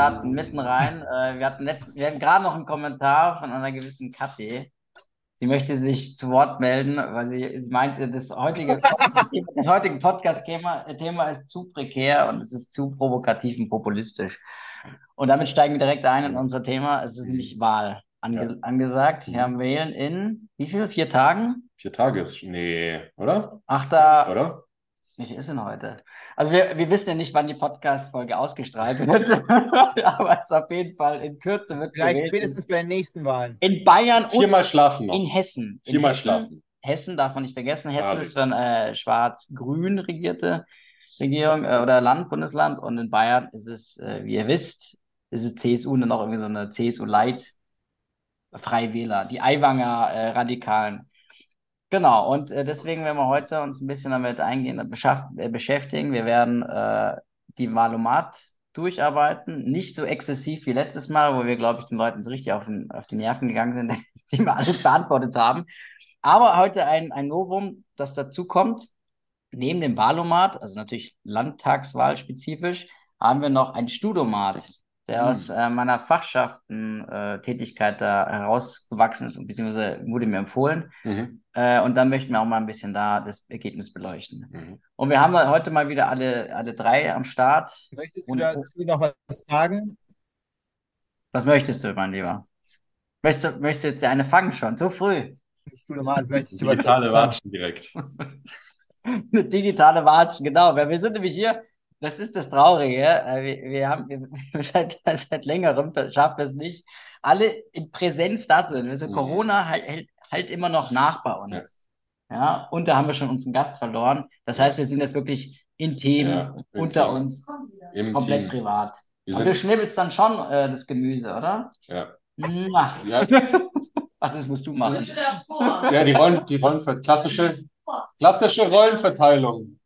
wir starten mitten rein. Äh, wir hatten, letzt, wir hatten gerade noch einen Kommentar von einer gewissen Kathi. Sie möchte sich zu Wort melden, weil sie, sie meinte, das heutige, das heutige Podcast-Thema Thema ist zu prekär und es ist zu provokativ und populistisch. Und damit steigen wir direkt ein in unser Thema. Es ist nämlich Wahl ange angesagt. Wir haben Wählen in wie viel? Vier Tagen? Vier Tage ist, nee, oder? Achter. Oder? Wie viel ist denn heute? Also wir, wir wissen ja nicht, wann die Podcast-Folge ausgestrahlt wird, aber es ist auf jeden Fall in Kürze wird Vielleicht spätestens bei den nächsten Wahlen. In Bayern und Viermal schlafen noch. in Hessen. In Viermal Hessen, schlafen. Hessen darf man nicht vergessen. Hessen ah, ist für eine äh, schwarz-grün regierte Regierung äh, oder Land, Bundesland und in Bayern ist es, äh, wie ihr wisst, ist es CSU und dann auch irgendwie so eine CSU-Light Freiwähler, die Aiwanger äh, Radikalen. Genau, und äh, deswegen werden wir heute uns ein bisschen damit eingehen, äh, beschäftigen. Wir werden äh, die Valomat durcharbeiten, nicht so exzessiv wie letztes Mal, wo wir, glaube ich, den Leuten so richtig auf, den, auf die Nerven gegangen sind, die wir alles beantwortet haben. Aber heute ein, ein Novum, das dazu kommt. Neben dem Valomat, also natürlich Landtagswahl spezifisch, haben wir noch ein Studomat der aus hm. äh, meiner Fachschaften-Tätigkeit äh, da herausgewachsen ist, beziehungsweise wurde mir empfohlen. Mhm. Äh, und dann möchten wir auch mal ein bisschen da das Ergebnis beleuchten. Mhm. Und wir haben heute mal wieder alle, alle drei am Start. Möchtest du dazu noch was sagen? Was möchtest du, mein Lieber? Möchtest du, möchtest du jetzt eine fangen schon? So früh? Studemann, möchtest du was Digitale Watschen direkt. Eine digitale Watschen, genau. Wir sind nämlich hier das ist das Traurige. Äh, wir, wir haben wir, seit, seit längerem schaffen wir es nicht, alle in Präsenz da zu sein. Also mhm. Corona hält, halt immer noch nach bei uns. Ja. ja. und da haben wir schon unseren Gast verloren. Das heißt, wir sind jetzt wirklich intim ja, unter uns, Im komplett Team. privat. Wir Aber du schnibbelst dann schon äh, das Gemüse, oder? Ja. ja. Ach, das musst du machen. Ja, die Rollen, die Rollen klassische, klassische Rollenverteilung.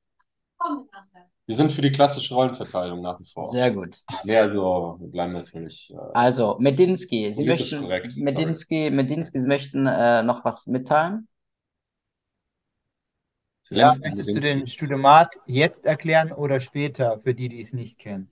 Wir sind für die klassische Rollenverteilung nach wie vor. Sehr gut. Nee, also wir bleiben natürlich. Äh, also, Medinsky, Sie möchten, korrekt, Medinsky, Medinsky, Sie möchten äh, noch was mitteilen? Ja, möchtest du den Studiomat jetzt erklären oder später, für die, die es nicht kennen?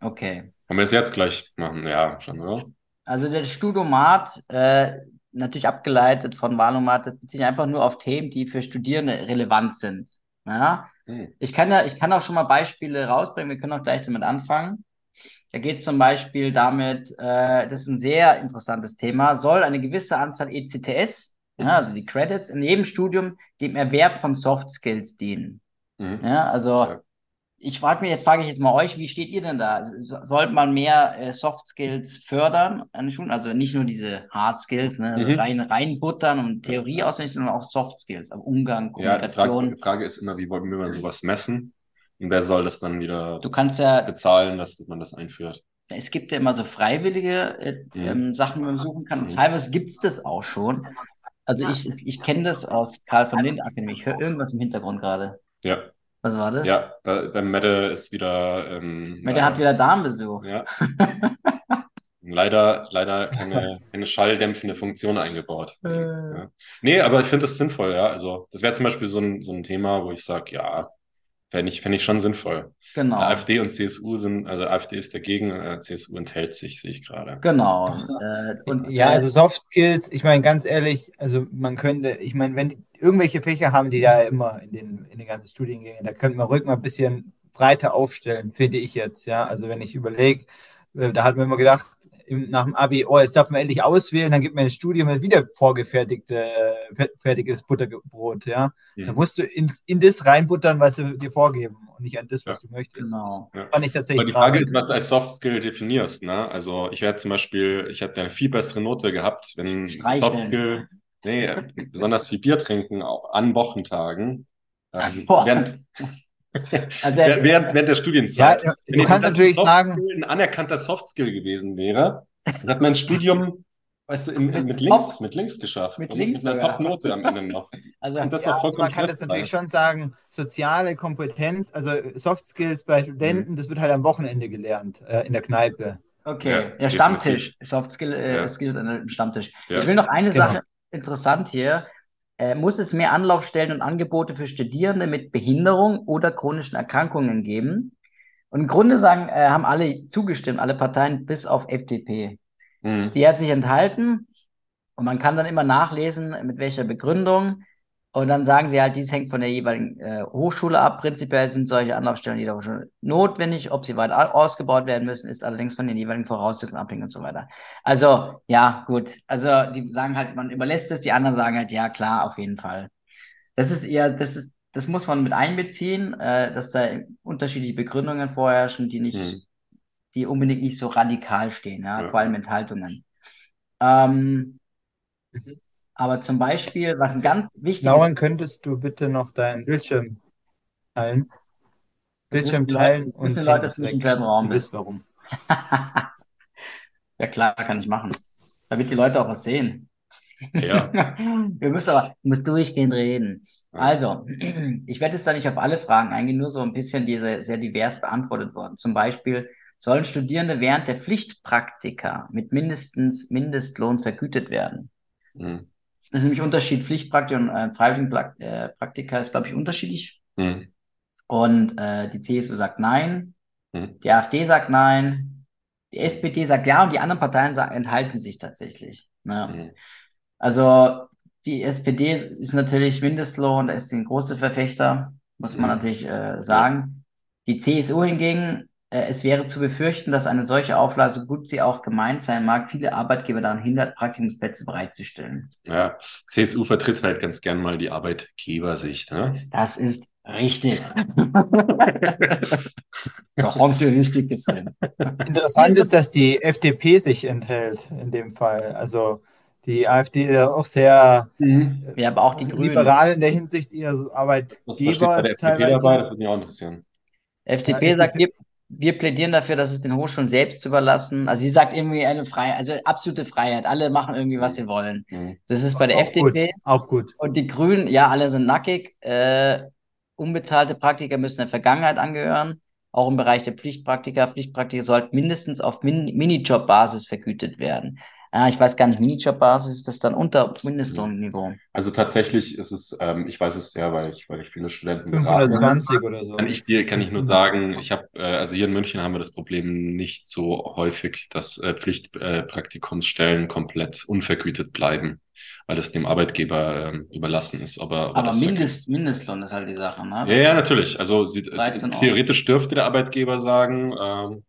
Okay. Können wir es jetzt gleich machen? Ja, schon, oder? Also der Studiomat, äh, natürlich abgeleitet von Valomat, bezieht sich einfach nur auf Themen, die für Studierende relevant sind. Ja, hm. ich kann ja, ich kann auch schon mal Beispiele rausbringen. Wir können auch gleich damit anfangen. Da geht es zum Beispiel damit, äh, das ist ein sehr interessantes Thema, soll eine gewisse Anzahl ECTS, ja, also die Credits, in jedem Studium dem Erwerb von Soft Skills dienen. Mhm. Ja, also ich frage mich, jetzt frage ich jetzt mal euch, wie steht ihr denn da? Sollte man mehr äh, Soft Skills fördern an den Schulen? Also nicht nur diese Hard Skills, ne? Also mhm. rein, reinbuttern und Theorie auswendig, sondern auch Soft Skills, also Umgang, Kommunikation. Ja, die Frage, die Frage ist immer, wie wollen wir sowas messen? Und wer soll das dann wieder du kannst ja, bezahlen, dass man das einführt? Es gibt ja immer so freiwillige äh, mhm. ähm, Sachen, die man suchen kann. Und mhm. teilweise gibt es das auch schon. Also ich, ich kenne das aus Karl von Lind Akademie. Ich höre irgendwas im Hintergrund gerade. Ja. Was war das? Ja, bei, beim Mette ist wieder. Ähm, Mette äh, hat wieder Darmbesuch. Ja. leider, leider keine, keine schalldämpfende Funktion eingebaut. Äh. Ja. Nee, aber ich finde das sinnvoll, ja. Also, das wäre zum Beispiel so ein, so ein Thema, wo ich sage, ja, fände ich, fänd ich schon sinnvoll. Genau. AfD und CSU sind, also AfD ist dagegen, äh, CSU enthält sich, sehe ich gerade. Genau. Äh, und, ja, also Soft Skills, ich meine ganz ehrlich, also man könnte, ich meine, wenn die, irgendwelche Fächer haben die da immer in den, in den ganzen Studiengängen, da könnte man ruhig mal ein bisschen breiter aufstellen, finde ich jetzt, ja. Also wenn ich überlege, äh, da hat man immer gedacht, nach dem Abi, oh, jetzt darf man endlich auswählen, dann gibt man ein Studium mit wieder vorgefertigte, äh, fertiges Butterbrot, ja. Mhm. Da musst du in, in das reinbuttern, was sie dir vorgeben und nicht an das, was ja. du möchtest. Genau. Ja. Fand ich tatsächlich Aber die Frage ist, was du als Soft Skill definierst, ne? Also ich werde zum Beispiel, ich hätte eine viel bessere Note gehabt, wenn Soft Skill, nee, besonders viel Bier trinken, auch an Wochentagen. Ähm, während, also, während, während der Studienzeit. Ja, du kannst natürlich sagen. ein anerkannter Softskill gewesen wäre, dann hat mein Studium, weißt du, in, in, mit links, mit links geschafft. Mit links. Mit einer Top-Note am Ende noch. Also, das ja, also man kann das natürlich schon sagen, soziale Kompetenz, also Soft Skills bei Studenten, mhm. das wird halt am Wochenende gelernt, äh, in der Kneipe. Okay, ja, ja Stammtisch, Soft Skill, äh, ja. Skills an Stammtisch. Ich will noch eine genau. Sache interessant hier. Äh, muss es mehr Anlaufstellen und Angebote für Studierende mit Behinderung oder chronischen Erkrankungen geben? Und im Grunde sagen, äh, haben alle zugestimmt, alle Parteien bis auf FDP. Mhm. Die hat sich enthalten und man kann dann immer nachlesen, mit welcher Begründung. Und dann sagen sie halt, dies hängt von der jeweiligen äh, Hochschule ab. Prinzipiell sind solche Anlaufstellen jeder Hochschule notwendig. Ob sie weiter ausgebaut werden müssen, ist allerdings von den jeweiligen Voraussetzungen abhängig und so weiter. Also, ja, gut. Also, die sagen halt, man überlässt es, die anderen sagen halt, ja, klar, auf jeden Fall. Das ist eher, das ist, das muss man mit einbeziehen, äh, dass da unterschiedliche Begründungen vorherrschen, die nicht, hm. die unbedingt nicht so radikal stehen, ja, ja. vor allem Enthaltungen. Ähm, mhm. Aber zum Beispiel, was ein ganz wichtiges... Lauren, könntest du bitte noch deinen Bildschirm teilen? Bildschirm teilen Leute, und Leute, dass du nicht im Raum bist. warum. ja klar, kann ich machen. Damit die Leute auch was sehen. Ja. Wir müssen aber, muss durchgehend reden. Also, ich werde jetzt da nicht auf alle Fragen eingehen, nur so ein bisschen, die sehr, sehr divers beantwortet worden. Zum Beispiel, sollen Studierende während der Pflichtpraktika mit mindestens Mindestlohn vergütet werden? Mhm. Das ist nämlich Unterschied. Pflichtpraktika und äh, Freiwilligenpraktika ist, glaube ich, unterschiedlich. Mhm. Und äh, die CSU sagt nein, mhm. die AfD sagt nein, die SPD sagt ja und die anderen Parteien sagen, enthalten sich tatsächlich. Ne? Mhm. Also die SPD ist natürlich Mindestlohn, da ist sie ein großer Verfechter, muss man mhm. natürlich äh, sagen. Die CSU hingegen äh, es wäre zu befürchten, dass eine solche Auflage, so gut sie auch gemeint sein mag, viele Arbeitgeber daran hindert, Praktikumsplätze bereitzuzustellen. Ja, CSU vertritt halt ganz gern mal die Arbeitgebersicht. Ne? Das ist richtig. da haben Sie richtig gesehen. Interessant ist, dass die FDP sich enthält in dem Fall. Also die AfD ist ja auch sehr mhm. ja, aber auch die liberal Grünen. in der Hinsicht ihrer Arbeitgeber. Was steht bei der FDP dabei? Das würde mich auch interessieren. FDP ja, sagt, FDP wir plädieren dafür, dass es den Hochschulen selbst zu überlassen. Also sie sagt irgendwie eine Freiheit, also absolute Freiheit. Alle machen irgendwie, was sie wollen. Mhm. Das ist bei der auch FDP. Gut, auch gut. Und die Grünen, ja, alle sind nackig. Äh, unbezahlte Praktiker müssen der Vergangenheit angehören. Auch im Bereich der Pflichtpraktiker. Pflichtpraktiker sollten mindestens auf Min Minijob-Basis vergütet werden. Ah, ich weiß gar nicht, Minijob-Basis ist das dann unter Mindestlohnniveau? Also tatsächlich ist es, ähm, ich weiß es sehr, weil ich, weil ich viele Studenten 520 berate. oder so. Kann ich dir, kann ich nur sagen, ich habe, äh, also hier in München haben wir das Problem nicht so häufig, dass äh, Pflichtpraktikumsstellen äh, komplett unvergütet bleiben, weil es dem Arbeitgeber äh, überlassen ist. Aber, aber, aber Mindest, Mindestlohn ist halt die Sache, ne? Ja, ja, natürlich. Also sie, theoretisch dürfte der Arbeitgeber sagen, ähm,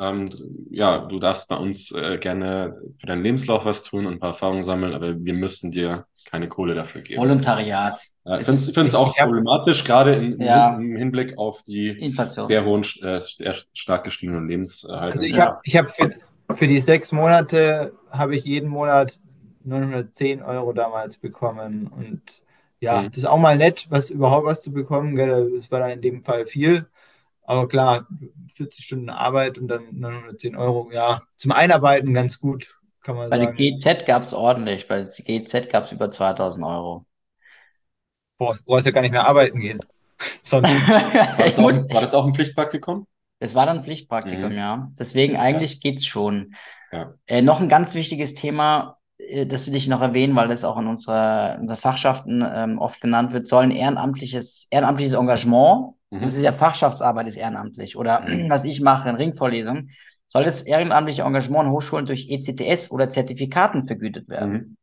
ähm, ja, du darfst bei uns äh, gerne für deinen Lebenslauf was tun und ein paar Erfahrungen sammeln, aber wir müssten dir keine Kohle dafür geben. Volontariat. Ja, ich finde es auch problematisch, gerade im, ja. im, Hinblick auf die Inflation. sehr hohen, äh, sehr stark gestiegenen Lebenshaltungen. Also ich habe ich hab für, für die sechs Monate habe ich jeden Monat 910 Euro damals bekommen und ja, mhm. das ist auch mal nett, was überhaupt was zu bekommen. Gell? Das war da in dem Fall viel. Aber klar, 40 Stunden Arbeit und dann 910 Euro, ja, zum Einarbeiten ganz gut, kann man bei sagen. Bei der GZ gab es ordentlich, bei der GZ gab es über 2000 Euro. Boah, du brauchst ja gar nicht mehr arbeiten gehen. Sonst. war, das auch, war, das auch, ein Pflichtpraktikum? Es war dann ein Pflichtpraktikum, mhm. ja. Deswegen eigentlich ja. es schon. Ja. Äh, noch ein ganz wichtiges Thema, äh, das will ich noch erwähnen, weil das auch in unserer, unserer Fachschaften ähm, oft genannt wird, soll ein ehrenamtliches, ehrenamtliches Engagement Mhm. Das ist ja Fachschaftsarbeit, ist ehrenamtlich. Oder mhm. was ich mache in Ringvorlesungen, soll das ehrenamtliche Engagement in Hochschulen durch ECTS oder Zertifikaten vergütet werden. Mhm.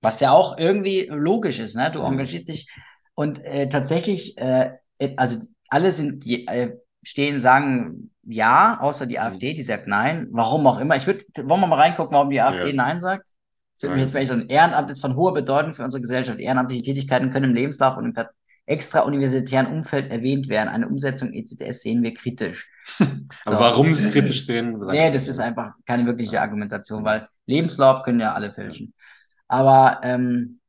Was ja auch irgendwie logisch ist, ne? Du mhm. engagierst dich und äh, tatsächlich, äh, also alle sind die, äh, stehen, sagen ja, außer die AfD, die sagt nein. Warum auch immer. Ich würde, wollen wir mal reingucken, warum die AfD ja. nein sagt? Das wird mir jetzt vielleicht so ein Ehrenamt ist von hoher Bedeutung für unsere Gesellschaft. Ehrenamtliche Tätigkeiten können im Lebenslauf und im Ver extrauniversitären Umfeld erwähnt werden. Eine Umsetzung ECTS sehen wir kritisch. Aber so. warum sie es kritisch sehen? Nee, das ist einfach keine wirkliche Argumentation, weil Lebenslauf können ja alle fälschen. Aber ähm,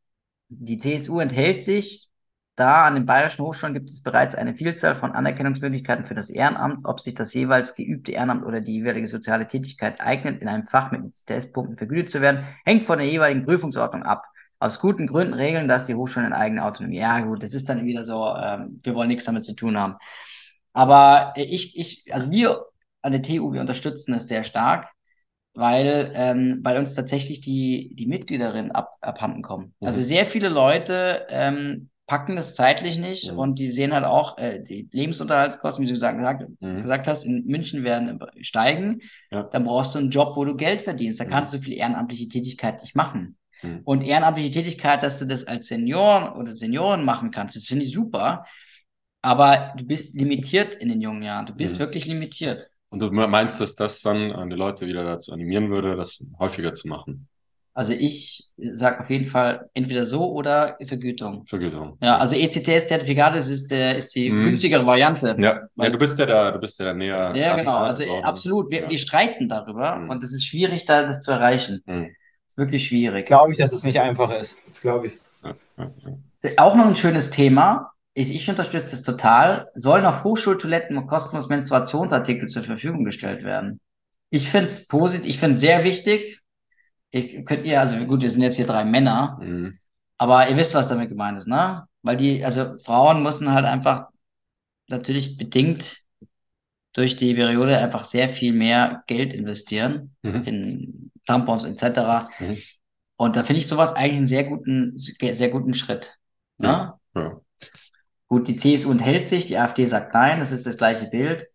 die CSU enthält sich. Da an den bayerischen Hochschulen gibt es bereits eine Vielzahl von Anerkennungsmöglichkeiten für das Ehrenamt. Ob sich das jeweils geübte Ehrenamt oder die jeweilige soziale Tätigkeit eignet, in einem Fach mit ECTS-Punkten vergütet zu werden, hängt von der jeweiligen Prüfungsordnung ab aus guten Gründen regeln, dass die Hochschulen eine eigene Autonomie. Ja, gut, das ist dann wieder so, ähm, wir wollen nichts damit zu tun haben. Aber ich, ich, also wir an der TU, wir unterstützen es sehr stark, weil, ähm, weil uns tatsächlich die, die Mitgliederinnen ab, abhanden kommen. Mhm. Also sehr viele Leute ähm, packen das zeitlich nicht mhm. und die sehen halt auch, äh, die Lebensunterhaltskosten, wie du gesagt, mhm. gesagt hast, in München werden steigen. Ja. Dann brauchst du einen Job, wo du Geld verdienst. Da mhm. kannst du viel ehrenamtliche Tätigkeit nicht machen. Mhm. Und ehrenamtliche Tätigkeit, dass du das als Senior oder Senioren machen kannst, das finde ich super. Aber du bist limitiert in den jungen Jahren. Du bist mhm. wirklich limitiert. Und du meinst, dass das dann die Leute wieder dazu animieren würde, das häufiger zu machen? Also ich sage auf jeden Fall entweder so oder Vergütung. Vergütung. Ja, also ECTS-Zertifikat ist, ist, der, ist die mhm. günstigere Variante. Ja. ja, du bist ja da, du bist ja da näher. Ja, genau. Also so, absolut. Wir, ja. wir streiten darüber mhm. und es ist schwierig, da das zu erreichen. Mhm. Ist wirklich schwierig. Glaube ich, dass es nicht einfach ist. Glaube ich. Auch noch ein schönes Thema. Ich, ich unterstütze es total. Sollen auf Hochschultoiletten kostenlos Menstruationsartikel zur Verfügung gestellt werden? Ich finde es positiv, ich finde es sehr wichtig ich, könnt ihr, also gut, wir sind jetzt hier drei Männer, mhm. aber ihr wisst, was damit gemeint ist, ne? Weil die, also Frauen müssen halt einfach natürlich bedingt durch die Periode einfach sehr viel mehr Geld investieren mhm. in Tampons etc. Mhm. Und da finde ich sowas eigentlich einen sehr guten, sehr guten Schritt. Ne? Ja. ja. Gut, die CSU enthält sich, die AfD sagt nein, das ist das gleiche Bild.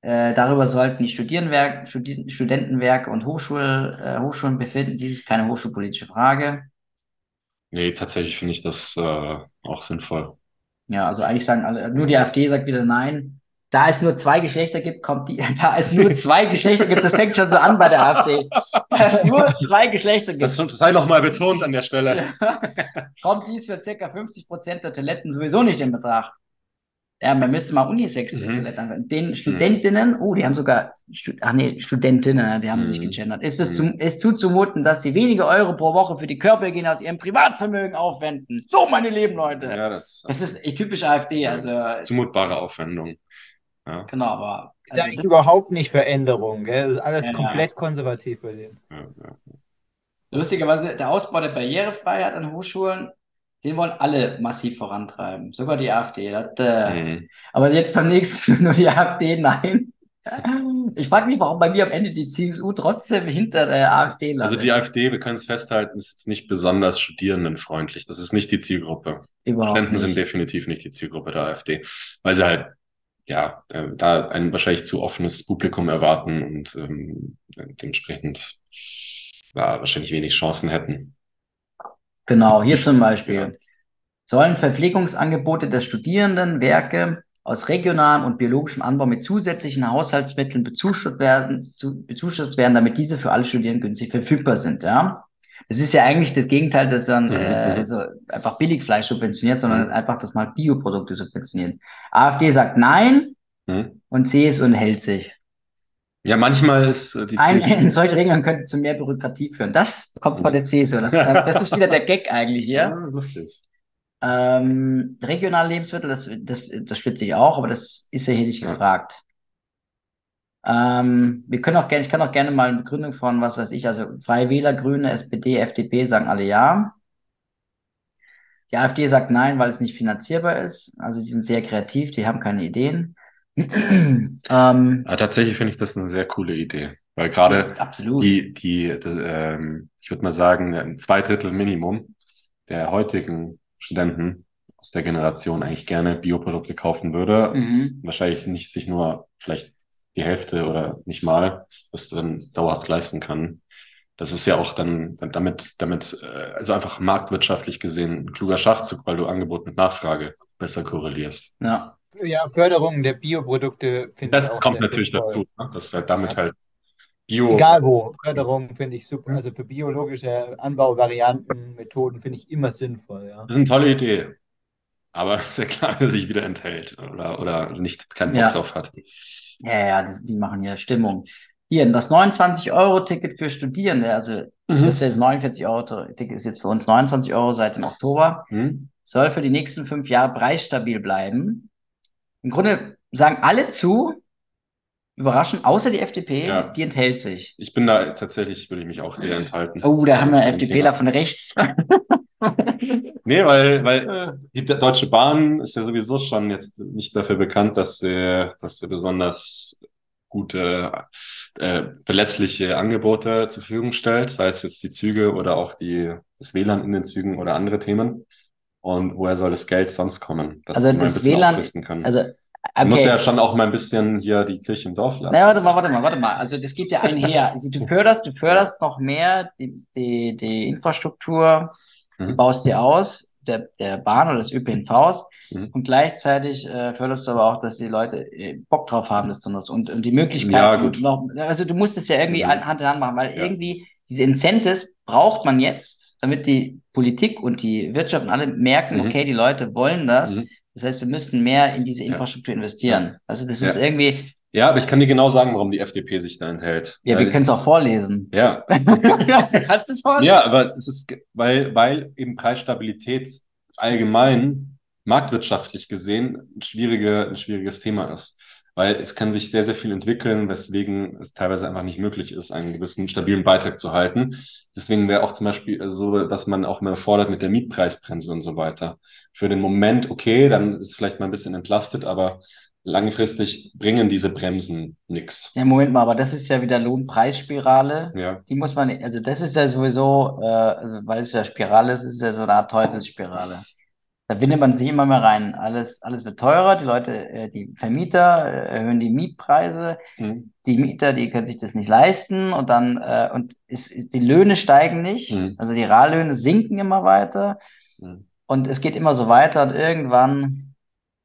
Äh, darüber sollten die Studierenwerk, Studi Studentenwerke und Hochschul, äh, Hochschulen befinden. Dies ist keine hochschulpolitische Frage. Nee, tatsächlich finde ich das äh, auch sinnvoll. Ja, also eigentlich sagen alle, nur die AfD sagt wieder nein. Da es nur zwei Geschlechter gibt, kommt die, da es nur zwei Geschlechter gibt, das fängt schon so an bei der AfD. Da es nur zwei Geschlechter gibt. Das sei noch mal betont an der Stelle. kommt dies für circa 50 Prozent der Toiletten sowieso nicht in Betracht. Ja, man müsste mal Unisex-Toiletten mhm. Den mhm. Studentinnen, oh, die haben sogar, ach nee, Studentinnen, die haben mhm. nicht gegendert. Ist es mhm. zum, ist zuzumuten, dass sie wenige Euro pro Woche für die Körperhygiene aus ihrem Privatvermögen aufwenden? So, meine lieben Leute. Ja, das, das ist typisch AfD, also. Zumutbare Aufwendung. Ja. Genau, aber. Ist also, eigentlich überhaupt nicht Veränderung, gell? Das ist alles ja, komplett ja. konservativ bei denen. Ja, ja. Lustigerweise, der Ausbau der Barrierefreiheit an Hochschulen den wollen alle massiv vorantreiben, sogar die AfD. Das, äh, mhm. Aber jetzt beim nächsten nur die AfD, nein. Ich frage mich, warum bei mir am Ende die CSU trotzdem hinter der AfD landet. Also die AfD, wir können es festhalten, ist jetzt nicht besonders studierendenfreundlich. Das ist nicht die Zielgruppe. Überhaupt Studenten nicht. sind definitiv nicht die Zielgruppe der AfD, weil sie halt ja äh, da ein wahrscheinlich zu offenes Publikum erwarten und ähm, dementsprechend ja, wahrscheinlich wenig Chancen hätten. Genau, hier zum Beispiel. Sollen Verpflegungsangebote der Studierenden Werke aus regionalem und biologischem Anbau mit zusätzlichen Haushaltsmitteln bezuschusst werden, zu, bezuschusst werden, damit diese für alle Studierenden günstig verfügbar sind, ja. Das ist ja eigentlich das Gegenteil, dass dann mhm, äh, mhm. so einfach Billigfleisch subventioniert, sondern mhm. einfach, dass man Bioprodukte subventionieren. AfD sagt nein mhm. und CSU enthält sich. Ja, manchmal ist äh, die Ein, CSU. Solche Regeln könnte zu mehr Bürokratie führen. Das kommt von der CSU. Das, das ist wieder der Gag eigentlich hier. Ja, lustig. Ähm, regionale Lebensmittel, das, das, das stütze ich auch, aber das ist ja hier nicht ja. gefragt. Ähm, wir können auch gerne, ich kann auch gerne mal eine Begründung von, was weiß ich, also Freie Wähler, Grüne, SPD, FDP sagen alle ja. Die AfD sagt nein, weil es nicht finanzierbar ist. Also die sind sehr kreativ, die haben keine Ideen. ähm, ja, tatsächlich finde ich das eine sehr coole Idee, weil gerade die, die, das, ähm, ich würde mal sagen, ein Zweidrittel Minimum der heutigen Studenten aus der Generation eigentlich gerne Bioprodukte kaufen würde, mhm. wahrscheinlich nicht sich nur vielleicht die Hälfte oder nicht mal das dann dauerhaft leisten kann. Das ist ja auch dann damit, damit, äh, also einfach marktwirtschaftlich gesehen ein kluger Schachzug, weil du Angebot mit Nachfrage besser korrelierst. Ja. Ja, Förderung der Bioprodukte finde ich auch kommt natürlich dazu, ne? dass halt damit ja. halt Bio. Egal wo, Förderung finde ich super. Also für biologische Anbauvarianten, Methoden finde ich immer sinnvoll. Ja. Das ist eine tolle Idee. Aber sehr klar, dass sich wieder enthält oder, oder nicht keinen Bock ja. drauf hat. Ja, ja, die, die machen ja Stimmung. Hier, das 29-Euro-Ticket für Studierende, also mhm. das jetzt 49-Euro-Ticket, ist jetzt für uns 29 Euro seit dem Oktober, mhm. soll für die nächsten fünf Jahre preisstabil bleiben. Im Grunde sagen alle zu, überraschend, außer die FDP, ja. die enthält sich. Ich bin da tatsächlich, würde ich mich auch eher enthalten. Oh, da haben wir FDPler von rechts. nee, weil, weil die Deutsche Bahn ist ja sowieso schon jetzt nicht dafür bekannt, dass sie, dass sie besonders gute, äh, verlässliche Angebote zur Verfügung stellt, sei es jetzt die Züge oder auch die, das WLAN in den Zügen oder andere Themen. Und woher soll das Geld sonst kommen, dass also die mal ein bisschen WLAN, aufrüsten können? Also Okay. Du musst ja schon auch mal ein bisschen hier die Kirche im Dorf lassen. Na, warte mal, warte mal, warte mal. Also das geht ja einher. Also du förderst, du förderst noch mehr die, die, die Infrastruktur, mhm. du baust die aus, der, der Bahn oder des ÖPNVs mhm. und gleichzeitig äh, förderst du aber auch, dass die Leute äh, Bock drauf haben, das zu nutzen und, und die Möglichkeit ja, gut. noch, also du musst es ja irgendwie mhm. Hand in Hand machen, weil ja. irgendwie diese Incentives braucht man jetzt, damit die Politik und die Wirtschaft und alle merken, mhm. okay, die Leute wollen das mhm. Das heißt, wir müssten mehr in diese Infrastruktur investieren. Also das ist irgendwie. Ja, aber ich kann dir genau sagen, warum die FDP sich da enthält. Ja, weil, wir können es auch vorlesen. Ja. Kannst du es vorlesen? Ja, aber es ist, weil, weil eben Preisstabilität allgemein marktwirtschaftlich gesehen ein, schwierige, ein schwieriges Thema ist weil es kann sich sehr, sehr viel entwickeln, weswegen es teilweise einfach nicht möglich ist, einen gewissen stabilen Beitrag zu halten. Deswegen wäre auch zum Beispiel so, dass man auch mal fordert mit der Mietpreisbremse und so weiter. Für den Moment okay, dann ist vielleicht mal ein bisschen entlastet, aber langfristig bringen diese Bremsen nichts. Ja, Moment mal, aber das ist ja wieder Lohnpreisspirale. Ja. Die muss man, also das ist ja sowieso, äh, also weil es ja Spirale ist, ist ja so eine Art Teufelsspirale. Da windet man sich immer mehr rein. Alles, alles wird teurer. Die Leute, äh, die Vermieter äh, erhöhen die Mietpreise. Mhm. Die Mieter, die können sich das nicht leisten. Und dann, äh, und ist, ist, die Löhne steigen nicht. Mhm. Also die Reallöhne sinken immer weiter. Mhm. Und es geht immer so weiter. Und irgendwann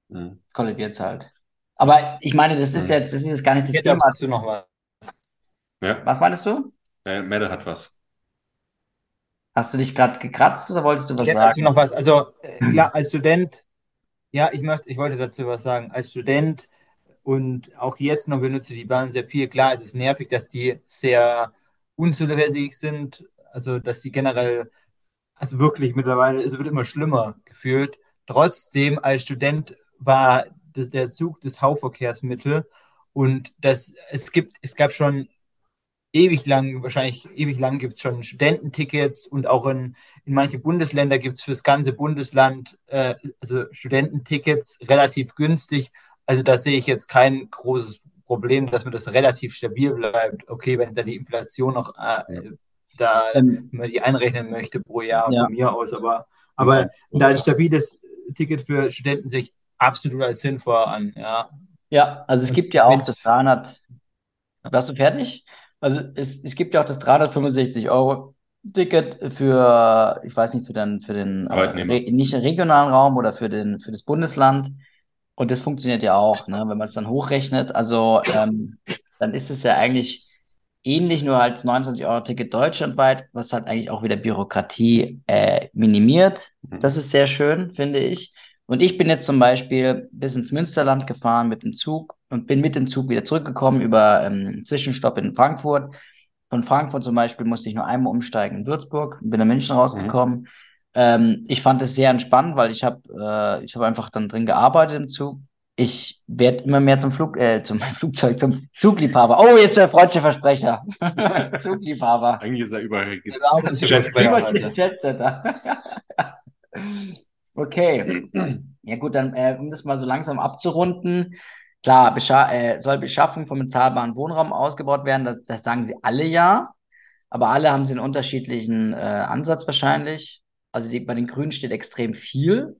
mhm. kollabiert es halt. Aber ich meine, das ist jetzt, das ist jetzt gar nicht das Thema. Dazu noch was. Ja. Was meinst du? Äh, Mette hat was. Hast du dich gerade gekratzt oder wolltest du was Jetzt sagen? Dazu noch was. Also äh, klar, als Student, ja, ich möchte, ich wollte dazu was sagen. Als Student und auch jetzt noch benutze ich die Bahn sehr viel. Klar, es ist nervig, dass die sehr unzuverlässig sind. Also dass die generell, also wirklich mittlerweile, es wird immer schlimmer gefühlt. Trotzdem als Student war das, der Zug das Hauptverkehrsmittel und das, es gibt, es gab schon ewig lang, wahrscheinlich ewig lang gibt es schon Studententickets und auch in, in manche Bundesländer gibt es für das ganze Bundesland äh, also Studententickets relativ günstig. Also da sehe ich jetzt kein großes Problem, dass man das relativ stabil bleibt. Okay, wenn da die Inflation noch äh, da ähm, man die einrechnen möchte pro Jahr ja. von mir aus, aber, aber ja. da ein stabiles Ticket für Studenten sich absolut als sinnvoll an, ja. Ja, also es gibt ja auch das 300. Warst du fertig? Also es, es gibt ja auch das 365 Euro Ticket für, ich weiß nicht, für den, für den äh, re, nicht regionalen Raum oder für den, für das Bundesland. Und das funktioniert ja auch, ne? wenn man es dann hochrechnet. Also ähm, dann ist es ja eigentlich ähnlich, nur als 29 Euro Ticket deutschlandweit, was halt eigentlich auch wieder Bürokratie äh, minimiert. Mhm. Das ist sehr schön, finde ich. Und ich bin jetzt zum Beispiel bis ins Münsterland gefahren mit dem Zug und bin mit dem Zug wieder zurückgekommen über ähm, Zwischenstopp in Frankfurt. Von Frankfurt zum Beispiel musste ich nur einmal umsteigen in Würzburg, bin in München rausgekommen. Mhm. Ähm, ich fand es sehr entspannt, weil ich habe äh, ich habe einfach dann drin gearbeitet im Zug. Ich werde immer mehr zum Flug, äh, zum Flugzeug, zum Zugliebhaber. Oh, jetzt der freundliche Versprecher. Zugliebhaber. Eigentlich ist er überall. okay. Ja gut, dann äh, um das mal so langsam abzurunden. Klar, Bescha äh, soll Beschaffung von bezahlbaren Wohnraum ausgebaut werden, das, das sagen sie alle ja, aber alle haben sie einen unterschiedlichen äh, Ansatz wahrscheinlich. Also die, bei den Grünen steht extrem viel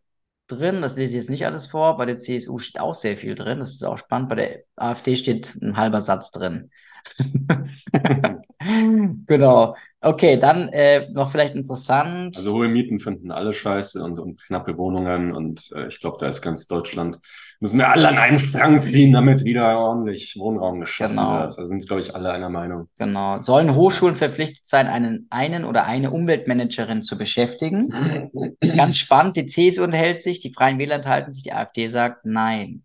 drin, das lese ich jetzt nicht alles vor, bei der CSU steht auch sehr viel drin, das ist auch spannend, bei der AfD steht ein halber Satz drin. genau. Okay, dann äh, noch vielleicht interessant. Also hohe Mieten finden alle scheiße und, und knappe Wohnungen und äh, ich glaube, da ist ganz Deutschland, müssen wir alle an einen Strang ziehen, damit wieder ordentlich Wohnraum geschaffen genau. wird. Da sind, glaube ich, alle einer Meinung. Genau. Sollen Hochschulen verpflichtet sein, einen, einen oder eine Umweltmanagerin zu beschäftigen? ganz spannend, die CSU unterhält sich, die Freien Wähler enthalten sich, die AfD sagt nein.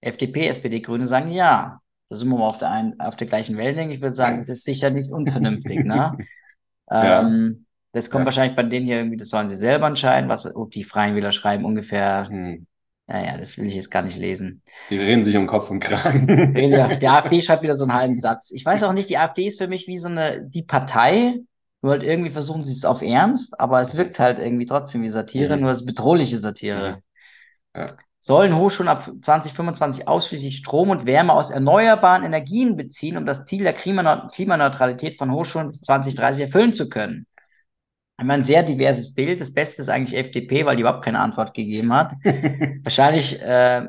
FDP, SPD, Grüne sagen ja da sind wir mal auf der, einen, auf der gleichen Wellenlänge. Ich würde sagen, das ist sicher nicht unvernünftig. ne? ähm, das kommt ja. wahrscheinlich bei denen hier irgendwie, das sollen sie selber entscheiden, was oh, die Freien Wähler schreiben ungefähr. Hm. Naja, das will ich jetzt gar nicht lesen. Die reden sich um Kopf und Kragen. Die AfD schreibt wieder so einen halben Satz. Ich weiß auch nicht, die AfD ist für mich wie so eine, die Partei, nur halt irgendwie versuchen sie es auf Ernst, aber es wirkt halt irgendwie trotzdem wie Satire, mhm. nur es ist bedrohliche Satire. Ja sollen Hochschulen ab 2025 ausschließlich Strom und Wärme aus erneuerbaren Energien beziehen, um das Ziel der Klimaneutralität von Hochschulen bis 2030 erfüllen zu können. immer ein sehr diverses Bild. Das Beste ist eigentlich FDP, weil die überhaupt keine Antwort gegeben hat. Wahrscheinlich, äh,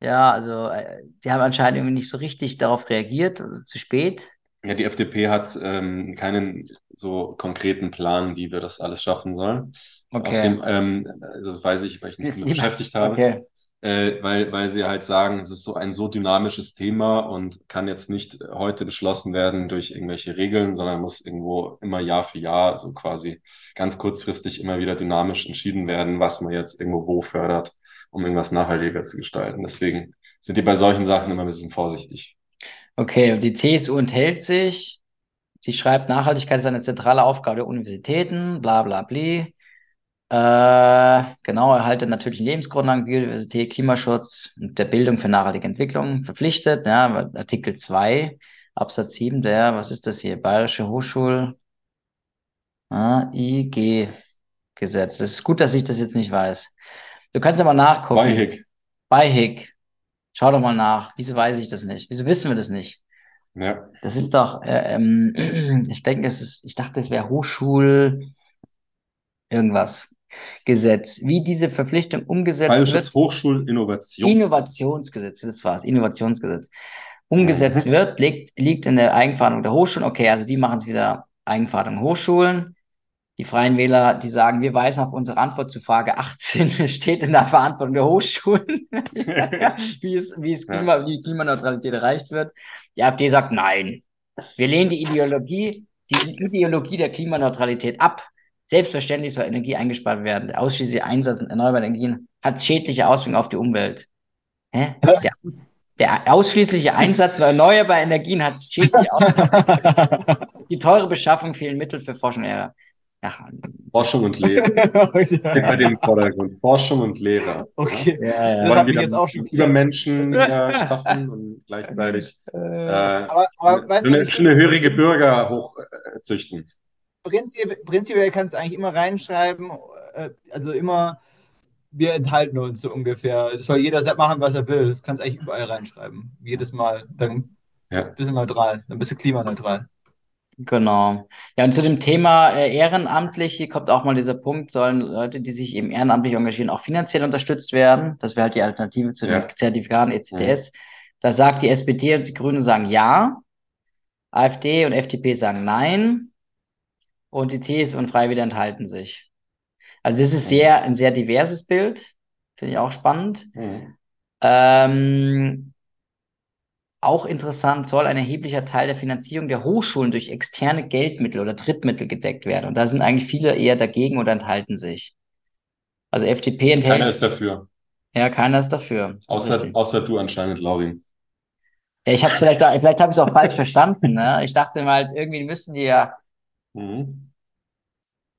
ja, also äh, die haben anscheinend irgendwie nicht so richtig darauf reagiert, also zu spät. Ja, die FDP hat ähm, keinen so konkreten Plan, wie wir das alles schaffen sollen. Okay. Aus dem, ähm, das weiß ich, weil ich mich damit beschäftigt habe. Okay äh, weil, weil sie halt sagen, es ist so ein so dynamisches Thema und kann jetzt nicht heute beschlossen werden durch irgendwelche Regeln, sondern muss irgendwo immer Jahr für Jahr so quasi ganz kurzfristig immer wieder dynamisch entschieden werden, was man jetzt irgendwo wo fördert, um irgendwas nachhaltiger zu gestalten. Deswegen sind die bei solchen Sachen immer ein bisschen vorsichtig. Okay, die CSU enthält sich. Sie schreibt, Nachhaltigkeit ist eine zentrale Aufgabe der Universitäten, bla bla bla. Äh, genau, Erhalt der natürlichen Lebensgrundlagen, Biodiversität, Klimaschutz und der Bildung für nachhaltige Entwicklung verpflichtet. Ja, Artikel 2, Absatz 7 der, was ist das hier? Bayerische Hochschul ah, IG Gesetz. Es ist gut, dass ich das jetzt nicht weiß. Du kannst aber nachgucken. Bei Hick. Schau doch mal nach. Wieso weiß ich das nicht? Wieso wissen wir das nicht? Ja. Das ist doch, äh, ähm, ich denke, es ist, ich dachte, es wäre Hochschul irgendwas. Gesetz, wie diese Verpflichtung umgesetzt Bayerisches wird. Hochschulinnovations Innovationsgesetz, das war's, Innovationsgesetz. Umgesetzt mhm. wird, liegt, liegt in der Eigenverantwortung der Hochschulen. Okay, also die machen es wieder Eigenverantwortung Hochschulen. Die Freien Wähler, die sagen, wir weisen auf unsere Antwort zu Frage 18, steht in der Verantwortung der Hochschulen, wie, es, wie, es Klima, wie Klimaneutralität erreicht wird. Die AfD sagt, nein, wir lehnen die Ideologie, die Ideologie der Klimaneutralität ab. Selbstverständlich soll Energie eingespart werden. Der ausschließliche Einsatz erneuerbarer Energien hat schädliche Auswirkungen auf die Umwelt. Hä? Der, der ausschließliche Einsatz erneuerbarer Energien hat schädliche Auswirkungen. die teure Beschaffung fehlen Mittel für Forschung. Ja, ja. Forschung und Lehre. bei dem Vordergrund. Forschung und Lehre. Okay. Ja, ja. Das mich jetzt auch schon über Menschen äh, schaffen und gleichzeitig äh, aber, aber, weißt eine, eine hörige Bürger hochzüchten. Äh, prinzipiell, prinzipiell kannst du eigentlich immer reinschreiben, äh, also immer, wir enthalten uns so ungefähr. Das soll jeder machen, was er will. Das kannst du eigentlich überall reinschreiben. Jedes Mal. Dann ja. bist du neutral. Dann bist du klimaneutral. Genau. Ja, und zu dem Thema äh, ehrenamtlich, hier kommt auch mal dieser Punkt, sollen Leute, die sich eben ehrenamtlich engagieren, auch finanziell unterstützt werden. Das wäre halt die Alternative zu ja. den Zertifikaten ECTS. Ja. Da sagt die SPD und die Grünen sagen ja. AfD und FDP sagen nein und die CSU und wieder enthalten sich. Also das ist mhm. sehr, ein sehr diverses Bild, finde ich auch spannend. Mhm. Ähm, auch interessant, soll ein erheblicher Teil der Finanzierung der Hochschulen durch externe Geldmittel oder Drittmittel gedeckt werden. Und da sind eigentlich viele eher dagegen oder enthalten sich. Also FDP enthält. Keiner ist dafür. Ja, keiner ist dafür. Außer, außer du anscheinend, Laurin. Ja, ich habe vielleicht, vielleicht habe ich es auch falsch verstanden. Ne? Ich dachte mal, irgendwie müssen die ja Mhm.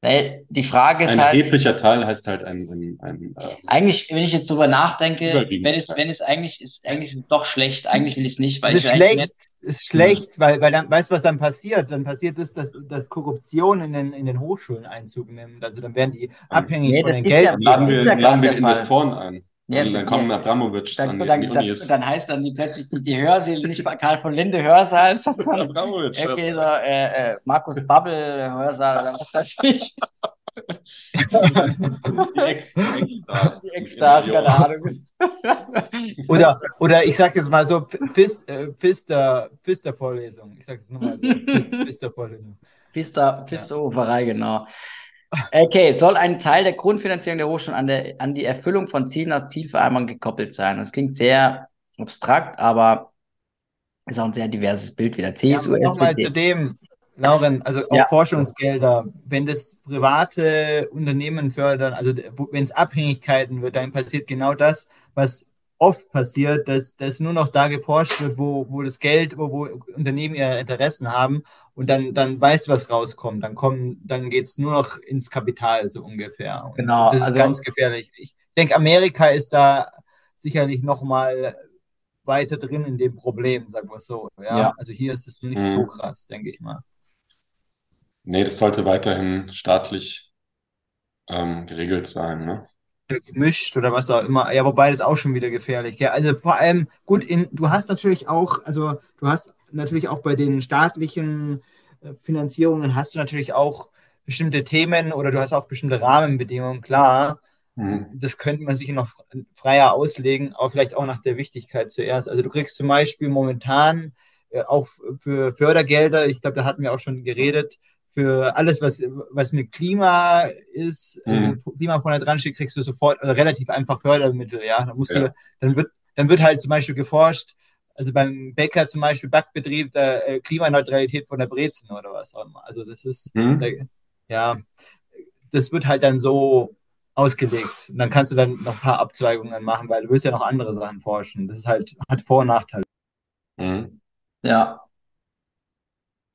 Die Frage ist ein halt. Ein erheblicher Teil heißt halt ein. ein, ein äh, eigentlich, wenn ich jetzt drüber nachdenke, wenn es, wenn es eigentlich ist, eigentlich ist es doch schlecht. Eigentlich will ich es nicht, weil es ist schlecht, ist schlecht, mhm. weil, weil dann, weißt du, was dann passiert? Dann passiert es, dass, dass Korruption in den, in den Hochschulen Einzug nimmt. Also dann werden die abhängig nee, von den Geld. Ja, laden wir, laden wir Investoren ein. Ja, und dann kommen ja, Abramowitsch dann, an die, dann, Unis. Dann, heißt dann die, plötzlich die, die Hörsäle nicht mal Karl von Linde Hörsaal, sondern Abramowitsch, okay, so, äh, äh, Markus Babbel Hörsaal oder was weiß ich. die Ex-Stars. Die Ex-Stars, keine Ahnung. oder, oder ich sag jetzt mal so, Pfister-Vorlesung. Ich sag das nochmal so, Pfister-Vorlesung. Pfister, Pfister-Oferei, genau. Okay, soll ein Teil der Grundfinanzierung der Hochschulen an, der, an die Erfüllung von Zielen als Zielvereinbarung gekoppelt sein. Das klingt sehr abstrakt, aber ist auch ein sehr diverses Bild wieder. CSU, ja, Nochmal zu dem, Lauren, also auch ja. Forschungsgelder, wenn das private Unternehmen fördern, also wenn es Abhängigkeiten wird, dann passiert genau das, was oft passiert, dass, dass nur noch da geforscht wird, wo, wo das Geld, wo, wo Unternehmen ihre Interessen haben und dann, dann weißt du, was rauskommt. Dann kommen, dann geht es nur noch ins Kapital, so ungefähr. Und genau. Das ist also, ganz gefährlich. Ich denke, Amerika ist da sicherlich noch mal weiter drin in dem Problem, sagen wir es so. Ja? ja? Also hier ist es nicht mhm. so krass, denke ich mal. Nee, das sollte weiterhin staatlich ähm, geregelt sein, ne? Gemischt oder was auch immer. Ja, wobei das auch schon wieder gefährlich. Ja, also vor allem, gut, in, du hast natürlich auch, also du hast natürlich auch bei den staatlichen äh, Finanzierungen hast du natürlich auch bestimmte Themen oder du hast auch bestimmte Rahmenbedingungen, klar. Mhm. Das könnte man sich noch freier auslegen, aber vielleicht auch nach der Wichtigkeit zuerst. Also du kriegst zum Beispiel momentan äh, auch für Fördergelder, ich glaube, da hatten wir auch schon geredet, für alles, was, was mit Klima ist, äh, mhm. Klima vorne dran steht, kriegst du sofort also relativ einfach Fördermittel, ja. Da musst ja. du, dann wird, dann wird halt zum Beispiel geforscht, also beim Bäcker zum Beispiel Backbetrieb, der äh, Klimaneutralität von der Brezen oder was auch immer. Also das ist, mhm. der, ja, das wird halt dann so ausgelegt. Und dann kannst du dann noch ein paar Abzweigungen machen, weil du willst ja noch andere Sachen forschen. Das ist halt, hat Vor- und Nachteile. Mhm. Ja.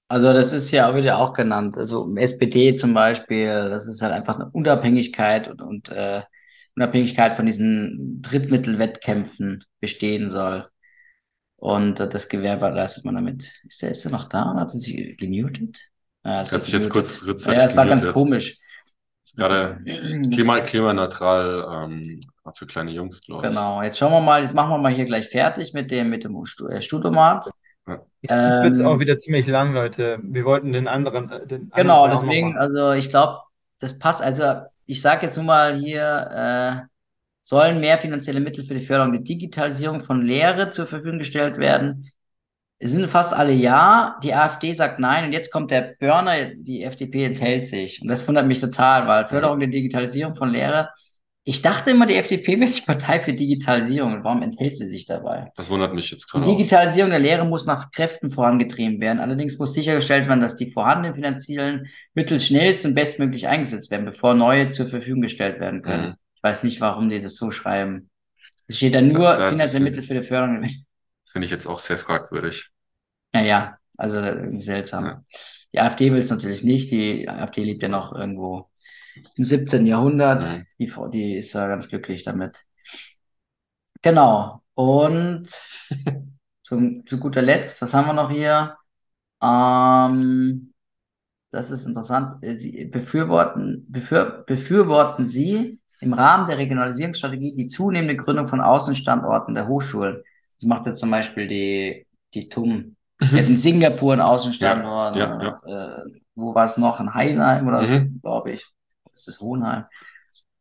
Also das ist ja auch wieder auch genannt. Also SPD zum Beispiel, das ist halt einfach eine Unabhängigkeit und, und äh, Unabhängigkeit von diesen Drittmittelwettkämpfen bestehen soll. Und äh, das Gewerbe leistet man damit. Ist der, ist der noch da? Hat er sich gemutet? Ja, hat sich jetzt kurz kurzzeitig Ja, es war ganz komisch. Ist gerade klima, klimaneutral ähm, für kleine Jungs, glaube ich. Genau, jetzt schauen wir mal, jetzt machen wir mal hier gleich fertig mit dem, mit dem äh, Studomat. Ja. Jetzt wird es auch ähm, wieder ziemlich lang, Leute. Wir wollten den anderen. Äh, den genau, anderen deswegen, also ich glaube, das passt. Also ich sage jetzt nur mal hier, äh, sollen mehr finanzielle Mittel für die Förderung der Digitalisierung von Lehre zur Verfügung gestellt werden? Es sind fast alle ja. Die AfD sagt nein. Und jetzt kommt der Burner, die FDP enthält sich. Und das wundert mich total, weil Förderung der Digitalisierung von Lehre ich dachte immer, die FDP wäre die Partei für Digitalisierung. Warum enthält sie sich dabei? Das wundert mich jetzt gerade. Die Digitalisierung der Lehre muss nach Kräften vorangetrieben werden. Allerdings muss sichergestellt werden, dass die vorhandenen finanziellen Mittel schnellst und bestmöglich eingesetzt werden, bevor neue zur Verfügung gestellt werden können. Mhm. Ich weiß nicht, warum die das so schreiben. Es steht da nur da, finanzielle Mittel für die Förderung. Das finde ich jetzt auch sehr fragwürdig. Naja, also seltsam. Ja. Die AfD will es natürlich nicht. Die AfD lebt ja noch irgendwo im 17. Jahrhundert. Mhm. Die, die ist ja ganz glücklich damit. Genau. Und zum, zu guter Letzt, was haben wir noch hier? Ähm, das ist interessant. Sie befürworten, befür, befürworten Sie im Rahmen der Regionalisierungsstrategie die zunehmende Gründung von Außenstandorten der Hochschulen. Das macht jetzt zum Beispiel die, die TUM. Mhm. in Singapur einen Außenstandort. Ja, ja, ja. Äh, wo war es noch? In Heinheim oder mhm. so, glaube ich das ist Hohenheim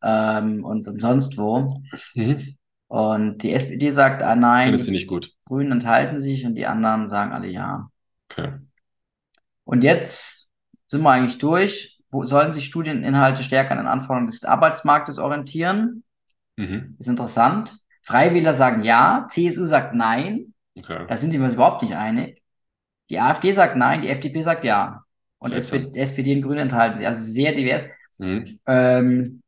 ähm, und, und sonst wo. Mhm. Und die SPD sagt, ah nein, Findet sie nicht gut. Grünen enthalten sich und die anderen sagen alle ja. Okay. Und jetzt sind wir eigentlich durch. Wo sollen sich Studieninhalte stärker an den Anforderungen des Arbeitsmarktes orientieren? Mhm. Ist interessant. Freiwähler sagen ja, CSU sagt nein. Okay. Da sind die uns überhaupt nicht einig. Die AfD sagt nein, die FDP sagt ja. Und SPD, SPD und Grüne enthalten sich. Also sehr divers. Mhm. Ähm,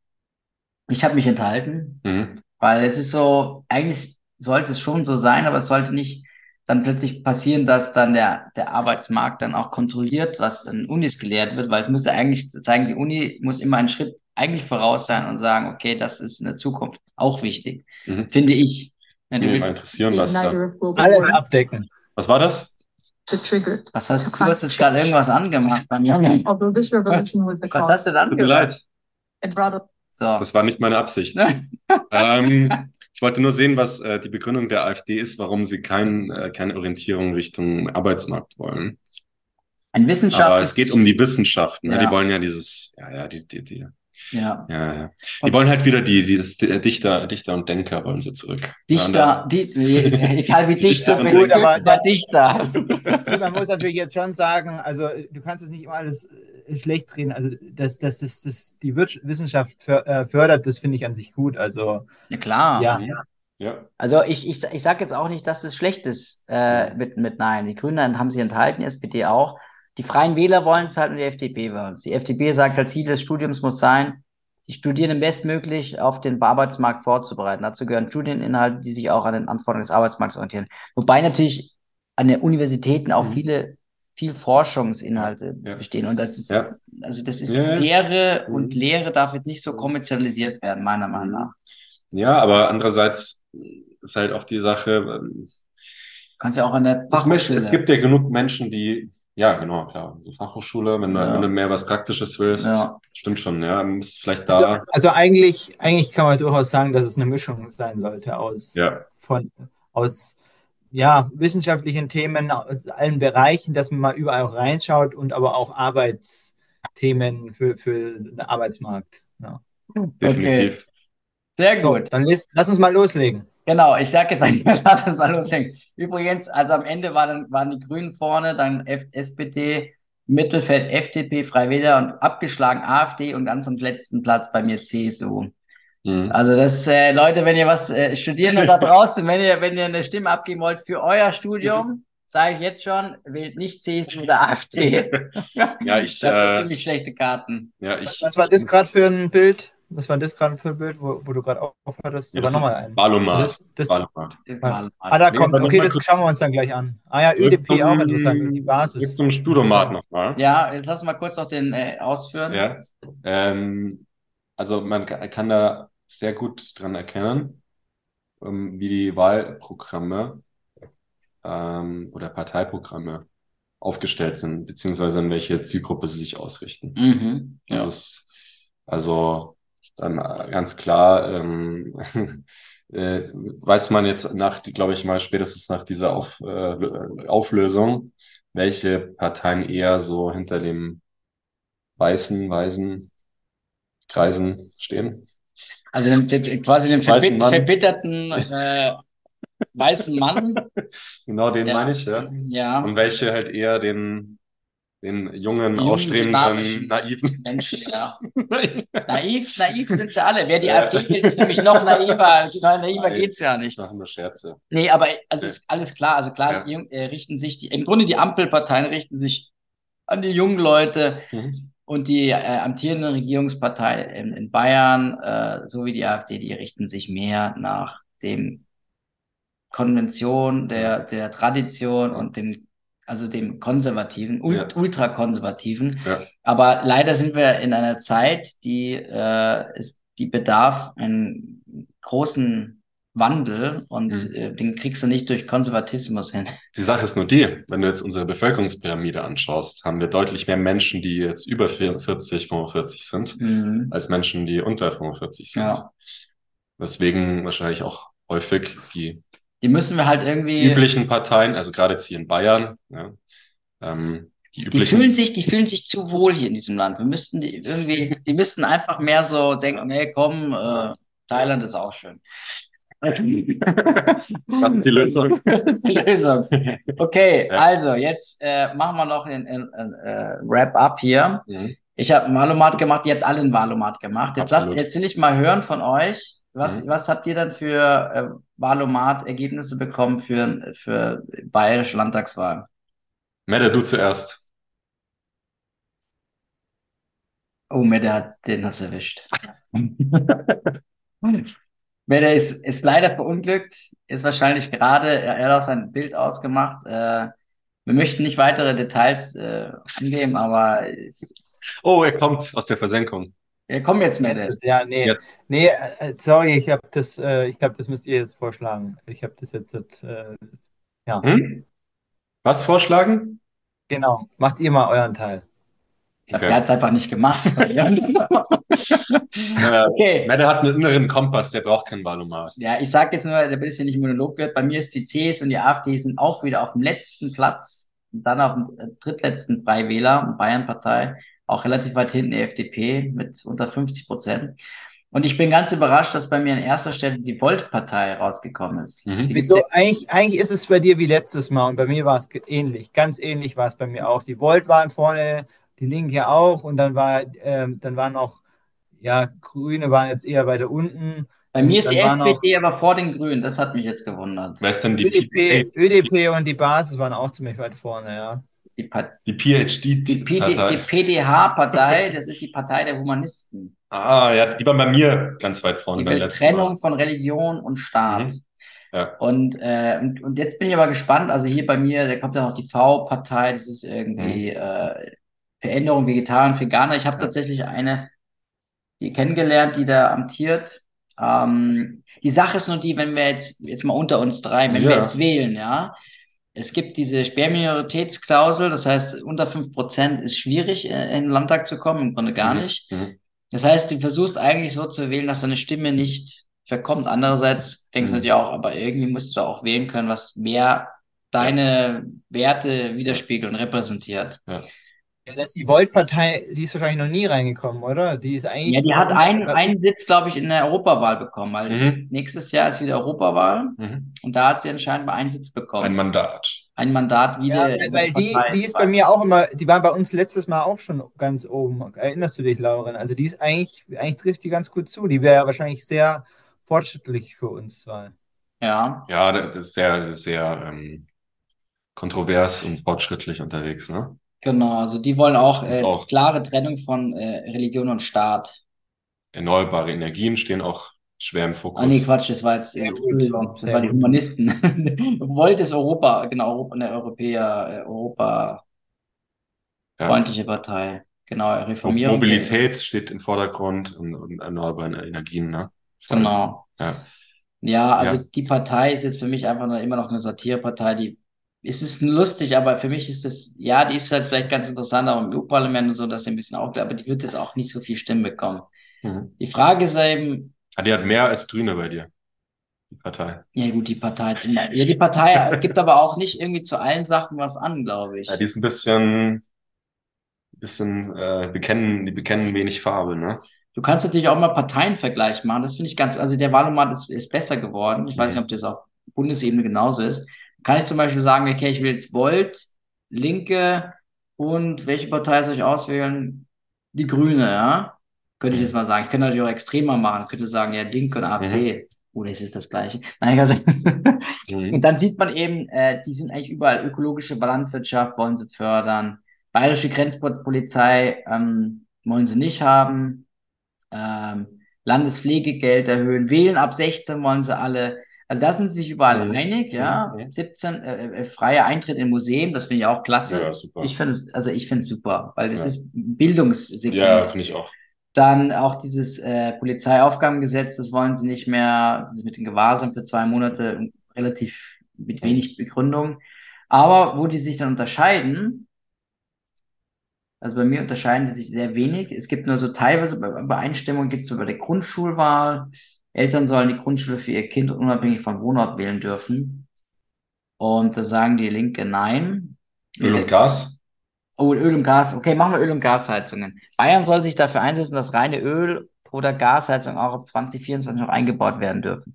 ich habe mich enthalten, mhm. weil es ist so, eigentlich sollte es schon so sein, aber es sollte nicht dann plötzlich passieren, dass dann der, der Arbeitsmarkt dann auch kontrolliert, was in Unis gelehrt wird, weil es müsste eigentlich zeigen, die Uni muss immer einen Schritt eigentlich voraus sein und sagen, okay, das ist in der Zukunft auch wichtig, mhm. finde ich. Ja, du willst, interessieren, was da. Alles abdecken. Was war das? Getriggert. Was hast du? Du hast jetzt gerade irgendwas angemacht bei mir. Although this revolution was the Was hast du dann Tut mir leid. It brought up so. Das war nicht meine Absicht. ähm, ich wollte nur sehen, was äh, die Begründung der AfD ist, warum sie kein, äh, keine Orientierung Richtung Arbeitsmarkt wollen. Ein Wissenschaft. Aber es geht um die Wissenschaften. Ja. Ne? Die wollen ja dieses, ja, ja, die, die, die ja. ja, ja. Die wollen halt wieder die, die das, die Dichter, Dichter und Denker wollen sie zurück. Dichter, die, egal wie Dichter, gut, aber das, Dichter. Man muss natürlich jetzt schon sagen, also du kannst es nicht immer alles äh, schlecht reden. Also dass das, das, das, die Wissenschaft äh, fördert, das finde ich an sich gut. Also ja klar. Ja. ja. Also ich, ich, ich sage jetzt auch nicht, dass es schlecht ist äh, mit, mit Nein. Die Grünen haben sich enthalten, die SPD auch. Die Freien Wähler wollen es halt und die FDP wollen es. Die FDP sagt halt, Ziel des Studiums muss sein, die Studierenden bestmöglich auf den Arbeitsmarkt vorzubereiten. Dazu gehören Studieninhalte, die sich auch an den Anforderungen des Arbeitsmarkts orientieren. Wobei natürlich an den Universitäten auch mhm. viele viel Forschungsinhalte ja. bestehen. Und das ist, ja. also das ist ja. Lehre und mhm. Lehre darf jetzt nicht so kommerzialisiert werden, meiner Meinung nach. Ja, aber andererseits ist halt auch die Sache, ähm, Kannst ja auch an der Fachhochschule. Es gibt ja genug Menschen, die ja, genau, klar. So Fachhochschule, wenn, ja. du, wenn du mehr was Praktisches willst, ja. stimmt schon, ja, ist vielleicht da. Also, also, eigentlich, eigentlich kann man durchaus sagen, dass es eine Mischung sein sollte aus, ja. von, aus ja, wissenschaftlichen Themen aus allen Bereichen, dass man mal überall reinschaut und aber auch Arbeits, Themen für, für den Arbeitsmarkt. Ja. Definitiv. Okay. Sehr gut. So, dann lass uns mal loslegen. Genau, ich sage jetzt einfach, lass uns mal loslegen. Übrigens, also am Ende war dann, waren die Grünen vorne, dann F SPD, Mittelfeld FDP, Freiwähler und abgeschlagen AfD und ganz am letzten Platz bei mir CSU. Mhm. Also das, äh, Leute, wenn ihr was äh, Studierende da draußen, wenn ihr, wenn ihr eine Stimme abgeben wollt für euer Studium, sage ich jetzt schon, wählt nicht CSU oder AfD. ja, ich. Das äh, ziemlich schlechte Karten. Ja, ich. Was war das gerade für ein Bild? Was war das gerade für ein Bild, wo, wo du gerade aufhattest? Ja, da war nochmal ein. Valomat. Das, das, Valomat. Ah, da kommt. Okay, das schauen wir uns dann gleich an. Ah ja, ÖDP zum, auch interessant, die Basis. Jetzt zum Studomat nochmal. Ja, jetzt lass mal kurz noch den äh, ausführen. Ja. Ähm, also man kann da sehr gut dran erkennen, ähm, wie die Wahlprogramme ähm, oder Parteiprogramme aufgestellt sind, beziehungsweise in welche Zielgruppe sie sich ausrichten. Mhm, ja. Das ist also dann ganz klar, ähm, äh, weiß man jetzt nach, glaube ich mal, spätestens nach dieser Auf, äh, Auflösung, welche Parteien eher so hinter dem weißen, weißen Kreisen stehen. Also dem, dem, quasi dem verbit verbitterten äh, weißen Mann. Genau, den ja. meine ich, ja. ja. Und welche halt eher den, den jungen, ausstrebenden, naiven Menschen, ja. naiv, naiv sind sie alle. Wer die ja. AfD ist nämlich noch naiver. Naiver Nein, geht's ja nicht. Machen nur Scherze. Nee, aber also ist alles klar. Also klar, ja. äh, richten sich die, im Grunde die Ampelparteien richten sich an die jungen Leute. Mhm. Und die äh, amtierende Regierungspartei in, in Bayern äh, sowie die AfD, die richten sich mehr nach dem Konvention, der, der Tradition und dem, also dem konservativen, ja. ultrakonservativen. Ja. Aber leider sind wir in einer Zeit, die, äh, ist, die bedarf einen großen Wandel und mhm. äh, den kriegst du nicht durch Konservatismus hin. Die Sache ist nur die, wenn du jetzt unsere Bevölkerungspyramide anschaust, haben wir deutlich mehr Menschen, die jetzt über 40, 45 sind, mhm. als Menschen, die unter 45 sind. Ja. Deswegen wahrscheinlich auch häufig die, die müssen wir halt irgendwie üblichen Parteien, also gerade jetzt hier in Bayern, ja, ähm, die, üblichen... die fühlen sich, die fühlen sich zu wohl hier in diesem Land. Wir müssten die irgendwie, die müssten einfach mehr so denken, hey, komm, äh, Thailand ist auch schön. Das ist die Lösung. Das ist die Lösung. Okay, ja. also jetzt äh, machen wir noch ein, ein, ein äh, Wrap-up hier. Mhm. Ich habe ein Valomat gemacht, ihr habt alle ein Valomat gemacht. Jetzt, lasst, jetzt will ich mal hören von euch, was, mhm. was habt ihr dann für äh, Valomat-Ergebnisse bekommen für, für bayerische Landtagswahl? Mette, du zuerst. Oh, Mette hat den hast erwischt. Mette ist, ist leider verunglückt, ist wahrscheinlich gerade, er, hat auch sein Bild ausgemacht. Äh, wir möchten nicht weitere Details äh, angeben, aber es, Oh, er kommt aus der Versenkung. Er kommt jetzt, Mette. Ja, nee, ja. nee, äh, sorry, ich habe das, äh, ich glaube, das müsst ihr jetzt vorschlagen. Ich habe das jetzt, äh, ja. Hm? Was vorschlagen? Genau, macht ihr mal euren Teil. Ich glaube, okay. er hat es einfach nicht gemacht. okay. Mette hat einen inneren Kompass, der braucht keinen Valomat. Ja, ich sage jetzt nur, der ist ja nicht im Monolog gehört. Bei mir ist die CS und die AfD sind auch wieder auf dem letzten Platz. Und dann auf dem äh, drittletzten Freiwähler, Bayernpartei, auch relativ weit hinten die FDP mit unter 50 Prozent. Und ich bin ganz überrascht, dass bei mir an erster Stelle die Volt-Partei rausgekommen ist. Mhm. Wieso? Eigentlich, eigentlich ist es bei dir wie letztes Mal und bei mir war es ähnlich. Ganz ähnlich war es bei mir auch. Die Volt waren vorne die Linke auch und dann war, ähm, dann waren noch, ja, Grüne waren jetzt eher weiter unten. Bei mir ist die SPD aber vor den Grünen, das hat mich jetzt gewundert. Wer ist denn die ÖDP, ÖDP und die Basis waren auch ziemlich weit vorne, ja. Die, die PhD, die, die, die PDH-Partei, das ist die Partei der Humanisten. Ah, ja, die waren bei mir ganz weit vorne. Die Trennung Mal. von Religion und Staat. Mhm. Ja. Und, äh, und, und jetzt bin ich aber gespannt, also hier bei mir, da kommt ja noch die V-Partei, das ist irgendwie mhm. äh, Veränderung Vegetarier und Veganer. Ich habe ja. tatsächlich eine, die kennengelernt, die da amtiert. Ähm, die Sache ist nur die, wenn wir jetzt, jetzt mal unter uns drei, wenn ja. wir jetzt wählen, ja, es gibt diese Sperrminoritätsklausel, das heißt, unter fünf Prozent ist schwierig, äh, in den Landtag zu kommen, im Grunde gar mhm. nicht. Mhm. Das heißt, du versuchst eigentlich so zu wählen, dass deine Stimme nicht verkommt. Andererseits denkst mhm. du dir auch, aber irgendwie musst du auch wählen können, was mehr deine Werte widerspiegelt und repräsentiert. Ja. Ja, das ist die Volt-Partei, die ist wahrscheinlich noch nie reingekommen, oder? Die ist eigentlich. Ja, die hat einen, einen Sitz, glaube ich, in der Europawahl bekommen, weil mhm. nächstes Jahr ist wieder Europawahl mhm. und da hat sie anscheinend mal einen Sitz bekommen. Ein Mandat. Ein Mandat wieder. Ja, weil die, die ist bei mir auch immer, die war bei uns letztes Mal auch schon ganz oben. Erinnerst du dich, Lauren? Also die ist eigentlich, eigentlich trifft die ganz gut zu. Die wäre wahrscheinlich sehr fortschrittlich für uns zwei. Ja. Ja, das ist sehr, sehr ähm, kontrovers und fortschrittlich unterwegs, ne? Genau, also die wollen auch, äh, auch klare Trennung von äh, Religion und Staat. Erneuerbare Energien stehen auch schwer im Fokus. Ah, nee, Quatsch, das war jetzt, äh, Entschuldigung, das war die Humanisten. Wollt es Europa, genau, Europa, eine Europäer, äh, Europa freundliche ja. Partei. Genau, Reformierung. Mobilität steht im Vordergrund und, und erneuerbare Energien, ne? Genau. Ja. Ja, also ja. die Partei ist jetzt für mich einfach immer noch eine Satirepartei, die es ist lustig, aber für mich ist das, ja, die ist halt vielleicht ganz interessant, auch im EU-Parlament und so, dass sie ein bisschen auch, aber die wird jetzt auch nicht so viel Stimmen bekommen. Mhm. Die Frage ist eben. Ah, die hat mehr als Grüne bei dir. Die Partei. Ja, gut, die Partei. Ja, die Partei gibt aber auch nicht irgendwie zu allen Sachen was an, glaube ich. Ja, die ist ein bisschen, bisschen, äh, bekennen, die bekennen wenig Farbe, ne? Du kannst natürlich auch mal Parteienvergleich machen. Das finde ich ganz, also der Wahlomat ist, ist besser geworden. Ich mhm. weiß nicht, ob das auf Bundesebene genauso ist kann ich zum Beispiel sagen, okay, ich will jetzt Volt, Linke und welche Partei soll ich auswählen? Die Grüne, ja? Könnte ich jetzt mal sagen. Ich könnte natürlich auch extremer machen. Ich könnte sagen, ja, Linke und AfD. Mhm. Oder ist es das Gleiche? Nein, also, mhm. Und dann sieht man eben, äh, die sind eigentlich überall ökologische Landwirtschaft, wollen sie fördern. Bayerische Grenzpolizei ähm, wollen sie nicht haben. Ähm, Landespflegegeld erhöhen. Wählen ab 16 wollen sie alle. Also da sind sie sich überall mhm. einig, ja. Mhm. 17 äh, äh, freier Eintritt in Museen, das finde ich auch klasse. Ja, super. Ich finde es, also ich finde es super, weil das ja. ist Bildungssegment. Ja, finde ich auch. Dann auch dieses äh, Polizeiaufgabengesetz, das wollen sie nicht mehr, das ist mit dem Gewahrsam für zwei Monate relativ mit wenig Begründung. Aber wo die sich dann unterscheiden, also bei mir unterscheiden sie sich sehr wenig. Es gibt nur so teilweise Übereinstimmungen, gibt es so bei der Grundschulwahl, Eltern sollen die Grundschule für ihr Kind unabhängig vom Wohnort wählen dürfen. Und da sagen die Linke nein. Öl und Gas? Oh, Öl und Gas. Okay, machen wir Öl- und Gasheizungen. Bayern soll sich dafür einsetzen, dass reine Öl- oder Gasheizungen auch ab 2024 noch eingebaut werden dürfen.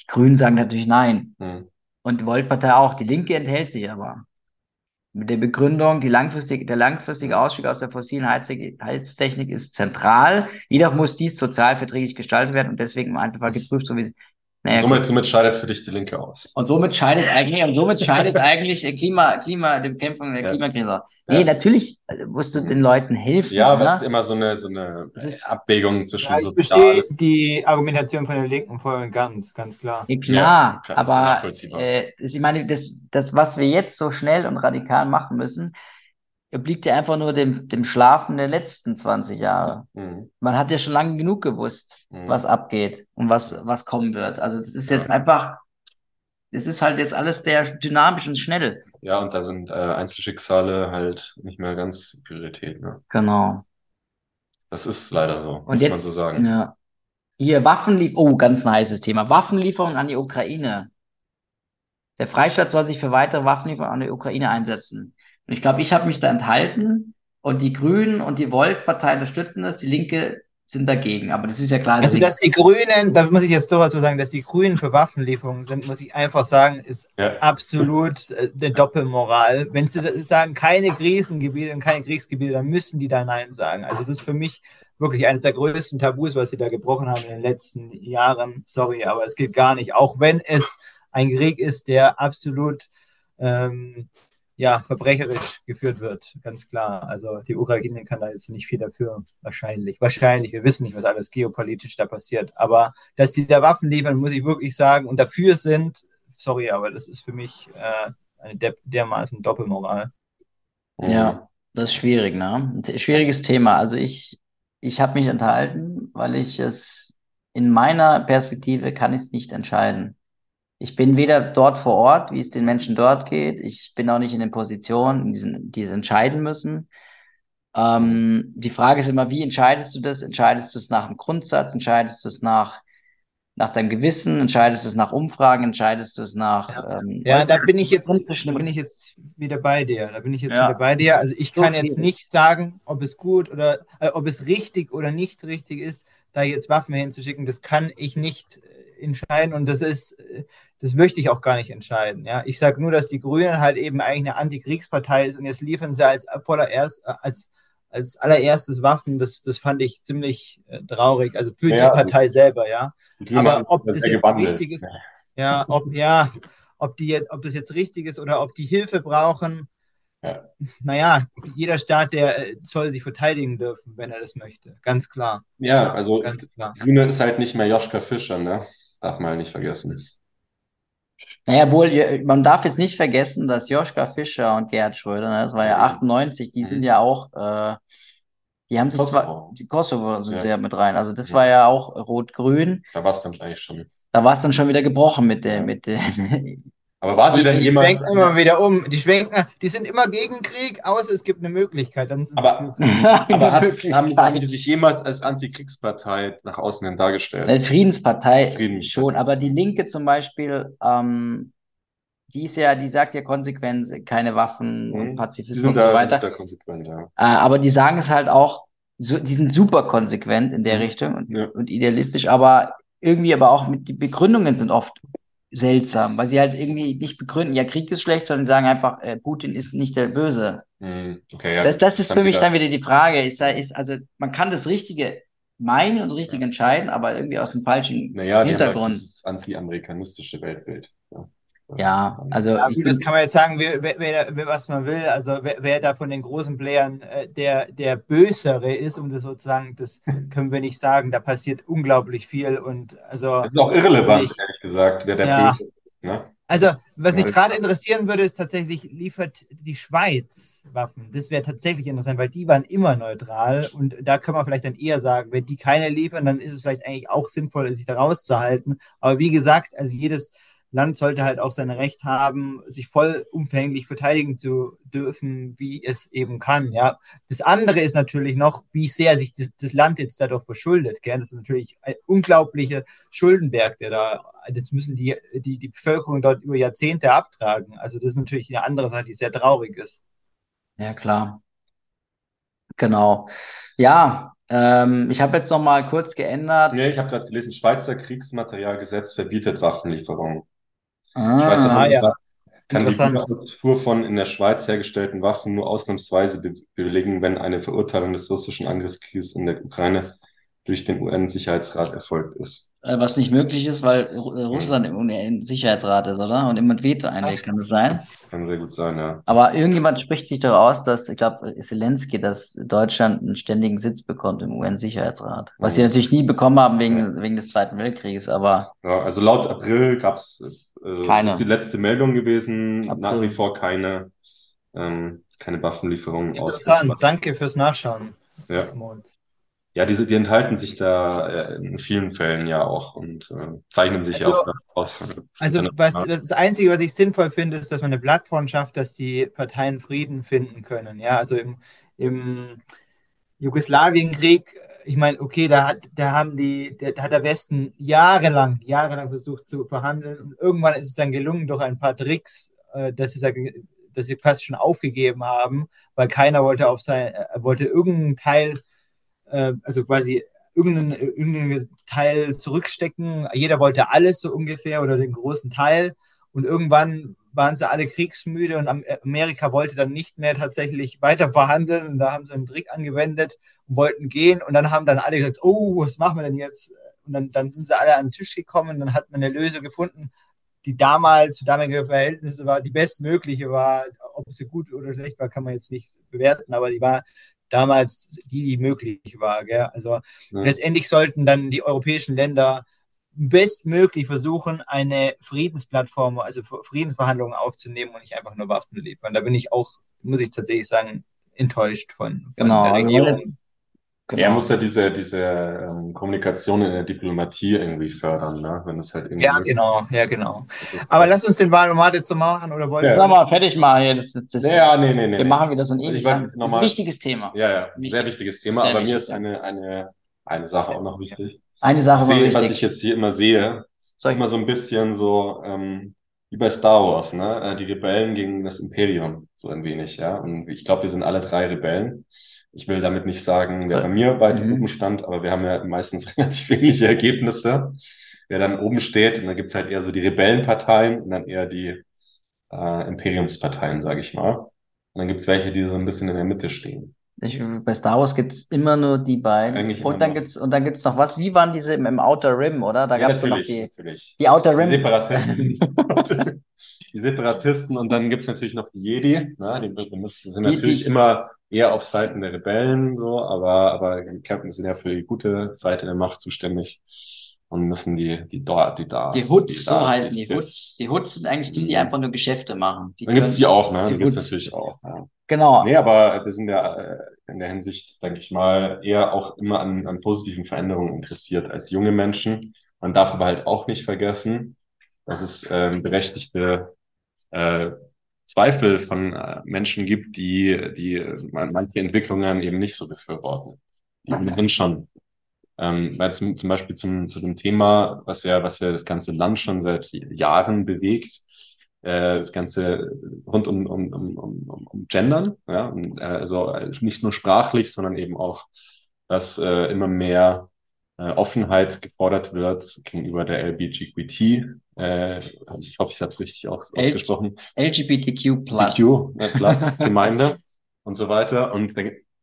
Die Grünen sagen natürlich nein. Hm. Und die Voltpartei auch. Die Linke enthält sich aber mit der Begründung, die langfristige, der langfristige Ausstieg aus der fossilen Heiztechnik ist zentral. Jedoch muss dies sozialverträglich gestaltet werden und deswegen im Einzelfall geprüft, so wie naja, somit, somit scheidet für dich die Linke aus. Und somit scheidet eigentlich, und somit scheidet eigentlich Klima, Klima, die Bekämpfung der ja. Klimakrise. Nee, ja. natürlich musst du den Leuten helfen. Ja, aber ne? es ist immer so eine, so eine Abwägung zwischen ja, ich verstehe die Argumentation von der Linken voll und ganz, ganz klar. Ja, klar, ja, klar aber äh, ich meine, das, das, was wir jetzt so schnell und radikal machen müssen, obliegt ja einfach nur dem, dem Schlafen der letzten 20 Jahre. Mhm. Man hat ja schon lange genug gewusst, mhm. was abgeht und was, was kommen wird. Also das ist jetzt einfach, es ist halt jetzt alles sehr dynamisch und schnell. Ja, und da sind äh, Einzelschicksale halt nicht mehr ganz Priorität. Ne? Genau. Das ist leider so, und muss jetzt, man so sagen. Ja. Hier, Waffenlieferung, oh, ganz ein heißes Thema. Waffenlieferung an die Ukraine. Der Freistaat soll sich für weitere Waffenlieferungen an die Ukraine einsetzen. Und ich glaube, ich habe mich da enthalten und die Grünen und die Volt-Partei unterstützen das, die Linke sind dagegen. Aber das ist ja klar. Also, dass die Grünen, da muss ich jetzt doch so sagen, dass die Grünen für Waffenlieferungen sind, muss ich einfach sagen, ist ja. absolut äh, eine Doppelmoral. Wenn sie sagen, keine Krisengebiete und keine Kriegsgebiete, dann müssen die da Nein sagen. Also, das ist für mich wirklich eines der größten Tabus, was sie da gebrochen haben in den letzten Jahren. Sorry, aber es geht gar nicht. Auch wenn es ein Krieg ist, der absolut ähm, ja, verbrecherisch geführt wird, ganz klar. Also die Ukraine kann da jetzt nicht viel dafür, wahrscheinlich. Wahrscheinlich, wir wissen nicht, was alles geopolitisch da passiert. Aber dass sie da Waffen liefern, muss ich wirklich sagen, und dafür sind, sorry, aber das ist für mich äh, eine der, dermaßen Doppelmoral. Ja, das ist schwierig, ne? Schwieriges Thema. Also ich, ich habe mich enthalten, weil ich es in meiner Perspektive kann ich es nicht entscheiden. Ich bin weder dort vor Ort, wie es den Menschen dort geht. Ich bin auch nicht in den Positionen, die, die es entscheiden müssen. Ähm, die Frage ist immer, wie entscheidest du das? Entscheidest du es nach dem Grundsatz? Entscheidest du es nach, nach deinem Gewissen, entscheidest du es nach Umfragen, entscheidest du es nach. Ja, ähm, ja da bin ich jetzt, da bin ich jetzt wieder bei dir. Da bin ich jetzt ja. wieder bei dir. Also ich kann jetzt nicht sagen, ob es gut oder äh, ob es richtig oder nicht richtig ist, da jetzt Waffen hinzuschicken. Das kann ich nicht entscheiden und das ist, äh, das möchte ich auch gar nicht entscheiden. Ja, ich sage nur, dass die Grünen halt eben eigentlich eine Antikriegspartei ist und jetzt liefern sie als vorerst als als allererstes Waffen, das, das fand ich ziemlich äh, traurig, also für ja, die Partei selber, ja. Aber ob das jetzt gewandelt. richtig ist, ja, ob, ja, ob, die jetzt, ob das jetzt richtig ist oder ob die Hilfe brauchen, ja. naja, jeder Staat, der äh, soll sich verteidigen dürfen, wenn er das möchte, ganz klar. Ja, also ganz klar. Grüne ist halt nicht mehr Joschka Fischer, ne? Darf man nicht vergessen. Naja, wohl, man darf jetzt nicht vergessen, dass Joschka Fischer und Gerhard Schröder, ne, das war ja 98, die sind ja auch, äh, die haben sich Kosovo. zwar, die Kosovo sind ja. sehr mit rein, also das ja. war ja auch rot-grün. Da war es dann eigentlich schon. Da war es dann schon wieder gebrochen mit der, mit der, Aber war sie denn die jemand? Die schwenken immer wieder um. Die schwenken, die sind immer gegen Krieg, außer es gibt eine Möglichkeit. Dann sind aber aber hat, haben, haben die sich jemals als Antikriegspartei nach außen hin dargestellt? Eine Friedenspartei Friedens. schon, aber die Linke zum Beispiel, ähm, die ist ja, die sagt ja konsequent, keine Waffen mhm. und Pazifismus und so weiter. Da konsequent, ja. Äh, aber die sagen es halt auch, so, die sind super konsequent in der mhm. Richtung und, ja. und idealistisch, aber irgendwie aber auch mit die Begründungen sind oft seltsam, weil sie halt irgendwie nicht begründen, ja, Krieg ist schlecht, sondern sagen einfach, äh, Putin ist nicht der Böse. Hm, okay, ja, das, das ist für mich wieder. dann wieder die Frage. Ist, ist, also, man kann das Richtige meinen und richtig ja. entscheiden, aber irgendwie aus dem falschen naja, Hintergrund. Die haben halt dieses anti-amerikanistische Weltbild. Ja. Ja, also. Ja, gut, das kann man jetzt sagen, wer, wer, wer, was man will. Also, wer, wer da von den großen Playern äh, der, der Bösere ist, um das sozusagen, das können wir nicht sagen. Da passiert unglaublich viel und also. Das ist auch irrelevant, ich, ehrlich gesagt, wer der ja, Böse ist. Ne? Also, was mich gerade interessieren würde, ist tatsächlich, liefert die Schweiz Waffen? Das wäre tatsächlich interessant, weil die waren immer neutral und da können wir vielleicht dann eher sagen, wenn die keine liefern, dann ist es vielleicht eigentlich auch sinnvoll, sich da rauszuhalten. Aber wie gesagt, also jedes Land sollte halt auch sein Recht haben, sich vollumfänglich verteidigen zu dürfen, wie es eben kann. Ja, das andere ist natürlich noch, wie sehr sich das, das Land jetzt dadurch verschuldet. Gell? Das ist natürlich ein unglaublicher Schuldenberg, der da. Das müssen die, die, die Bevölkerung dort über Jahrzehnte abtragen. Also das ist natürlich eine andere Sache, die sehr traurig ist. Ja, klar. Genau. Ja, ähm, ich habe jetzt noch mal kurz geändert. Nee, ich habe gerade gelesen, Schweizer Kriegsmaterialgesetz verbietet Waffenlieferungen. Ah, Schweizer ah, ja. kann die Ausfuhr von in der Schweiz hergestellten Waffen nur ausnahmsweise be bewilligen, wenn eine Verurteilung des russischen Angriffskrieges in der Ukraine durch den UN-Sicherheitsrat erfolgt ist. Äh, was nicht möglich ist, weil hm. Russland im UN-Sicherheitsrat ist, oder? Und immer ein Veto einlegt, kann das sein? Kann sehr gut sein, ja. Aber irgendjemand spricht sich doch aus, dass, ich glaube, Zelensky, dass Deutschland einen ständigen Sitz bekommt im UN-Sicherheitsrat. Was mhm. sie natürlich nie bekommen haben wegen, wegen des Zweiten Weltkrieges, aber. Ja, also laut April gab es äh, keine. Das ist die letzte Meldung gewesen. April. Nach wie vor keine, ähm, keine Waffenlieferungen. Interessant, danke fürs Nachschauen. Ja. Ja, diese, die enthalten sich da äh, in vielen Fällen ja auch und äh, zeichnen sich also, ja auch aus. Also was, das Einzige, was ich sinnvoll finde, ist, dass man eine Plattform schafft, dass die Parteien Frieden finden können. Ja, also im, im Jugoslawienkrieg ich meine, okay, da hat, da haben die, da hat der Westen jahrelang, jahrelang versucht zu verhandeln und irgendwann ist es dann gelungen durch ein paar Tricks, äh, dass sie, dass sie fast schon aufgegeben haben, weil keiner wollte auf sein, äh, wollte irgendeinen Teil, äh, also quasi irgendeinen, irgendeinen Teil zurückstecken. Jeder wollte alles so ungefähr oder den großen Teil und irgendwann waren sie alle kriegsmüde und Amerika wollte dann nicht mehr tatsächlich weiter verhandeln und da haben sie einen Trick angewendet wollten gehen und dann haben dann alle gesagt, oh, was machen wir denn jetzt? Und dann, dann sind sie alle an den Tisch gekommen und dann hat man eine Lösung gefunden, die damals zu damaligen Verhältnissen war, die bestmögliche war. Ob sie gut oder schlecht war, kann man jetzt nicht bewerten, aber die war damals die, die möglich war. Gell? Also ja. letztendlich sollten dann die europäischen Länder bestmöglich versuchen, eine Friedensplattform, also Friedensverhandlungen aufzunehmen und nicht einfach nur Waffen liefern. Da bin ich auch, muss ich tatsächlich sagen, enttäuscht von, von genau, der Regierung. Genau. Er muss ja diese, diese ähm, Kommunikation in der Diplomatie irgendwie fördern, ne? wenn es halt irgendwie. Ja, genau, ja, genau. Aber lass uns den Wahlomat jetzt so machen oder wollen ja. wir. mal fertig machen hier. Das, das, das, ja, nee, nee, nee. Wir machen wieder so ein ähnliches. Das ist ein wichtiges Thema. Ja, ja, Wichtig. sehr wichtiges Thema, sehr aber wichtig. mir ist eine, eine, eine Sache auch noch wichtig. Eine Sache war sehe, was ich jetzt hier immer sehe, ist Sorry. immer so ein bisschen so ähm, wie bei Star Wars, ne? Äh, Die Rebellen gegen das Imperium, so ein wenig, ja. Und ich glaube, wir sind alle drei Rebellen. Ich will damit nicht sagen, wer So. bei mir weiter Mhm. oben stand, aber wir haben ja meistens relativ ähnliche Ergebnisse. Wer dann oben steht, und dann gibt's halt eher so die Rebellenparteien und dann eher die äh, Imperiumsparteien, sage ich mal. Und dann gibt's welche, die so ein bisschen in der Mitte stehen. Ich, bei Star Wars gibt's immer nur die beiden. Eigentlich Und dann gibt's, und dann gibt's noch was. Wie waren diese im, im Outer Rim, oder? Da Ja, gab's so noch die, natürlich. die Outer Die Rim. Separatisten. Die Separatisten und dann gibt's natürlich noch die Jedi. Ne? Die, die sind Die- natürlich die- immer eher auf Seiten der Rebellen, so, aber, aber die Captains sind ja für die gute Seite der Macht zuständig und müssen die, die dort, die da, Die Hoods, so heißen die. Hoods. Die Hoods sind eigentlich die, die Mhm. einfach nur Geschäfte machen. Die Dann gibt's können- die auch, ne? die Die gibt's Hoods. natürlich auch. Ja. Genau. Nee, aber wir sind ja äh, in der Hinsicht, denke ich mal, eher auch immer an, an positiven Veränderungen interessiert als junge Menschen. Man darf aber halt auch nicht vergessen, dass es ähm, berechtigte äh, Zweifel von äh, Menschen gibt, die, die äh, man- manche Entwicklungen eben nicht so befürworten. Die anderen schon. Ähm, weil zum, zum Beispiel zum, zu dem Thema, was ja, was ja das ganze Land schon seit Jahren bewegt, äh, das Ganze rund um, um, um, um, um um Gendern, ja, und, äh, also äh, nicht nur sprachlich, sondern eben auch, dass äh, immer mehr äh, Offenheit gefordert wird gegenüber der LGBTQT, äh, ich hoffe, ich habe es richtig aus, ausgesprochen, LGBTQ+. DQ, äh, Plus Gemeinde und so weiter. Und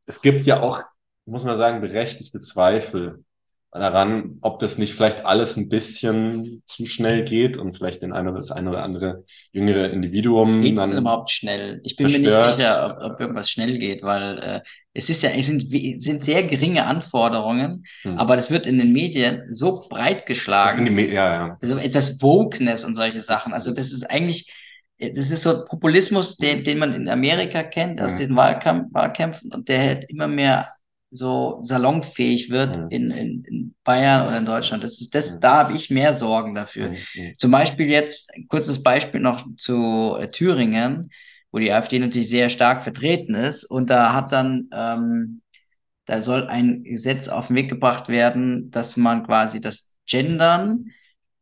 es gibt ja auch, muss man sagen, berechtigte Zweifel daran, ob das nicht vielleicht alles ein bisschen zu schnell geht und vielleicht den eine, das eine oder andere jüngere Individuum denn dann überhaupt schnell? Ich bin mir nicht verstört. sicher, ob, ob irgendwas schnell geht, weil äh, es ist ja, es sind, sind sehr geringe Anforderungen, Hm. aber das wird in den Medien so breit das geschlagen. Me- ja, ja. Das ist, etwas Wokeness und solche das Sachen. Also das ist eigentlich, das ist so Populismus, den, den man in Amerika kennt aus Mhm. den Wahlkampf, Wahlkämpfen und der halt immer mehr so salonfähig wird Mhm. in, in, in Bayern oder in Deutschland. Das ist das, Mhm. da habe ich mehr Sorgen dafür. Mhm. Mhm. Zum Beispiel jetzt, ein kurzes Beispiel noch zu äh, Thüringen, wo die AfD natürlich sehr stark vertreten ist. Und da hat dann, ähm, da soll ein Gesetz auf den Weg gebracht werden, dass man quasi das Gendern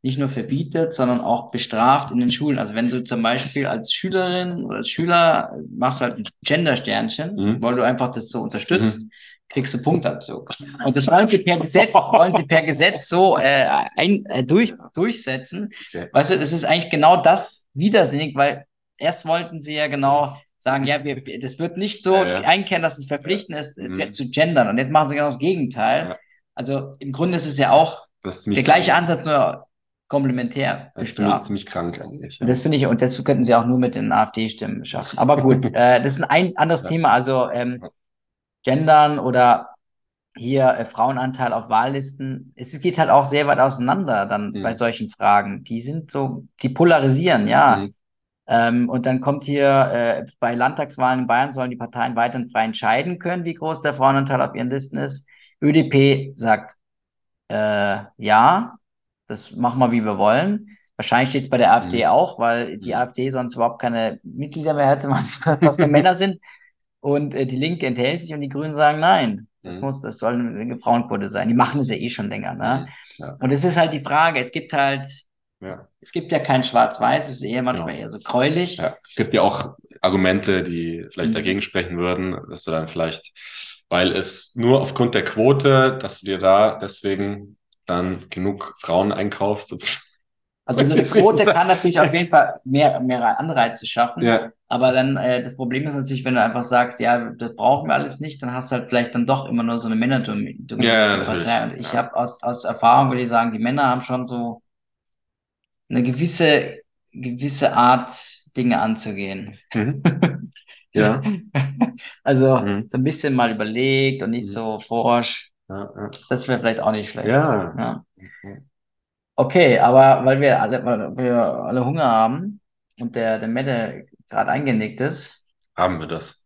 nicht nur verbietet, sondern auch bestraft in den Schulen. Also wenn du zum Beispiel als Schülerin oder als Schüler machst halt ein Gender-Sternchen, Mhm. weil du einfach das so unterstützt, kriegst du Punktabzug. Und das wollen sie per Gesetz, wollen sie per Gesetz so äh, ein, äh, durch, durchsetzen. Okay. Weißt du, das ist eigentlich genau das widersinnig, weil erst wollten sie ja genau sagen, ja, wir, das wird nicht so Ja, ja. einkehren, dass es verpflichtend ist, äh, Mhm. zu gendern. Und jetzt machen sie genau das Gegenteil. Ja. Also im Grunde ist es ja auch der gleiche krank. Ansatz, nur komplementär. Das ist ziemlich, ziemlich krank eigentlich. Und das finde ich, und das könnten sie auch nur mit den AfD-Stimmen schaffen. Aber gut, äh, das ist ein anderes. Thema. Also ähm, Gendern oder hier äh, Frauenanteil auf Wahllisten. Es geht halt auch sehr weit auseinander dann Mhm. bei solchen Fragen. Die sind so, die polarisieren, ja. Mhm. Ähm, und dann kommt hier äh, bei Landtagswahlen in Bayern sollen die Parteien weiterhin frei entscheiden können, wie groß der Frauenanteil auf ihren Listen ist. ÖDP sagt äh, ja, das machen wir, wie wir wollen. Wahrscheinlich steht es bei der AfD Mhm. auch, weil die Mhm. AfD sonst überhaupt keine Mitglieder mehr hätte, was, was nur Männer sind. Und äh, die Linke enthält sich und die Grünen sagen nein. Das Mhm. muss, das soll eine Frauenquote sein. Die machen es ja eh schon länger, ne? Mhm. Ja. Und es ist halt die Frage, es gibt halt, Ja. es gibt ja kein Schwarz-Weiß, es ist eher manchmal Genau. eher so gräulich. Ja, gibt ja auch Argumente, die vielleicht Mhm. dagegen sprechen würden, dass du dann vielleicht, weil es nur aufgrund der Quote, dass du dir da deswegen dann genug Frauen einkaufst. Also so eine Quote kann natürlich auf jeden Fall mehr, mehr Anreize schaffen. Ja, Aber dann, äh, das Problem ist natürlich, wenn du einfach sagst, ja, das brauchen wir alles nicht, dann hast du halt vielleicht dann doch immer nur so eine Männerdominierte Ja, natürlich. Partei. Und ich Ja. habe aus, aus Erfahrung, würde ich sagen, die Männer haben schon so eine gewisse, gewisse Art, Dinge anzugehen. mhm. ja, Also Mhm. so ein bisschen mal überlegt und nicht Mhm. so forsch. ja, ja. Das wäre vielleicht auch nicht schlecht. Ja. Ja. Okay, aber weil wir alle, weil wir alle Hunger haben und der, der Mette gerade eingenickt ist, Haben wir das.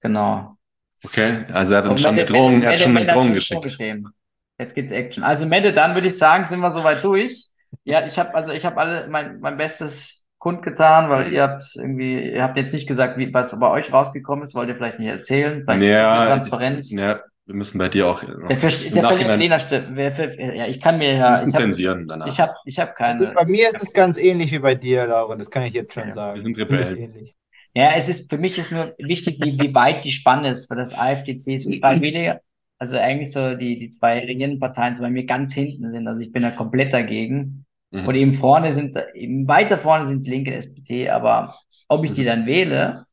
genau. Okay, also er hat Und schon eine Mette, Drohung, er hat Mette, schon eine Mette hat Drohung geschickt. vorgeschrieben. Jetzt geht's Action. Also Mette, dann würde ich sagen, sind wir soweit durch. Ja, ich habe also ich habe alle mein, mein Bestes kundgetan, weil ihr habt irgendwie, ihr habt jetzt nicht gesagt, wie was bei euch rausgekommen ist, wollt ihr vielleicht nicht erzählen, vielleicht zu viel Ja, Transparenz. ja, wir müssen bei dir auch noch der, Ver der Nachhinein, Lena, ja, ich kann mir ja. Ich zensieren danach. Ich habe ich hab keine. Ist, bei mir ist es ganz ähnlich wie bei dir, Laura, das kann ich jetzt schon ja, sagen. Wir sind Rebellen. Ja, es ist, für mich ist nur wichtig, wie, wie weit die Spanne ist, weil das AfD, CSU, weniger, also eigentlich so die, die zwei regierenden Parteien die bei mir ganz hinten sind. Also ich bin da komplett dagegen. Mhm. Und eben vorne sind, eben weiter vorne sind die Linke SPD, aber ob ich die mhm. dann wähle,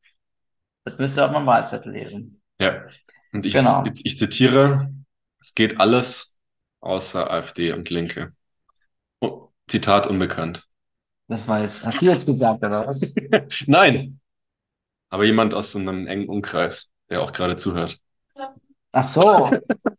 das müsst ihr auf meinem Wahlzettel lesen. Ja. Und ich, genau. ich, ich zitiere, es geht alles außer AfD und Linke. Oh, Zitat unbekannt. Das weiß, hast du jetzt gesagt, oder was? Nein. Aber jemand aus einem engen Umkreis, der auch gerade zuhört. Ach so.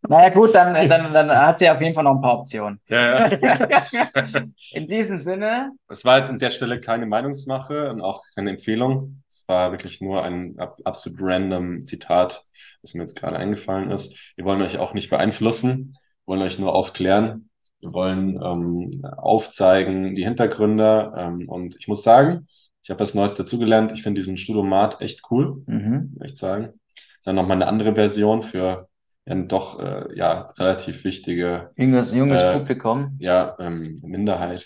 Naja, gut, dann, dann, dann hat sie auf jeden Fall noch ein paar Optionen. Ja, ja. In diesem Sinne. Es war an der Stelle keine Meinungsmache und auch keine Empfehlung. Es war wirklich nur ein absolut random Zitat, das mir jetzt gerade eingefallen ist. Wir wollen euch auch nicht beeinflussen, wollen euch nur aufklären. Wir wollen ähm, aufzeigen die Hintergründe. Ähm, und ich muss sagen, ich habe was Neues dazugelernt. Ich finde diesen Studomat echt cool, mhm. echt sagen. Das ist ja nochmal eine andere Version für ein doch äh, ja relativ wichtige junges, junges äh, Publikum. Ja, ähm, Minderheit.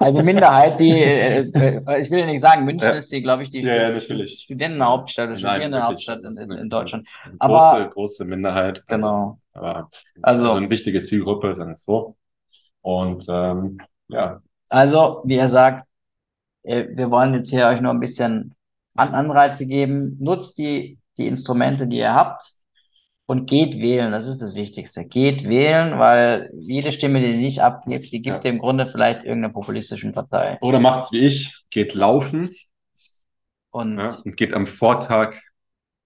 Also Minderheit, die, äh, äh, ich will ja nicht sagen, München ja. ist die, glaube ich, die ja, ja, Studentenhauptstadt oder Studierendenhauptstadt in, in, Deutschland. Aber, große, große Minderheit. Also, genau. Aber also, also eine wichtige Zielgruppe, sagen wir es so. Und ähm, ja. Also, wie er sagt, äh, wir wollen jetzt hier euch nur ein bisschen Anreize geben. Nutzt die, die Instrumente, die ihr habt und geht wählen, das ist das Wichtigste. Geht wählen, weil jede Stimme, die ihr nicht abgibt, die gibt ja. im Grunde vielleicht irgendeiner populistischen Partei. Oder macht's wie ich, geht laufen und, ja, und geht am Vortag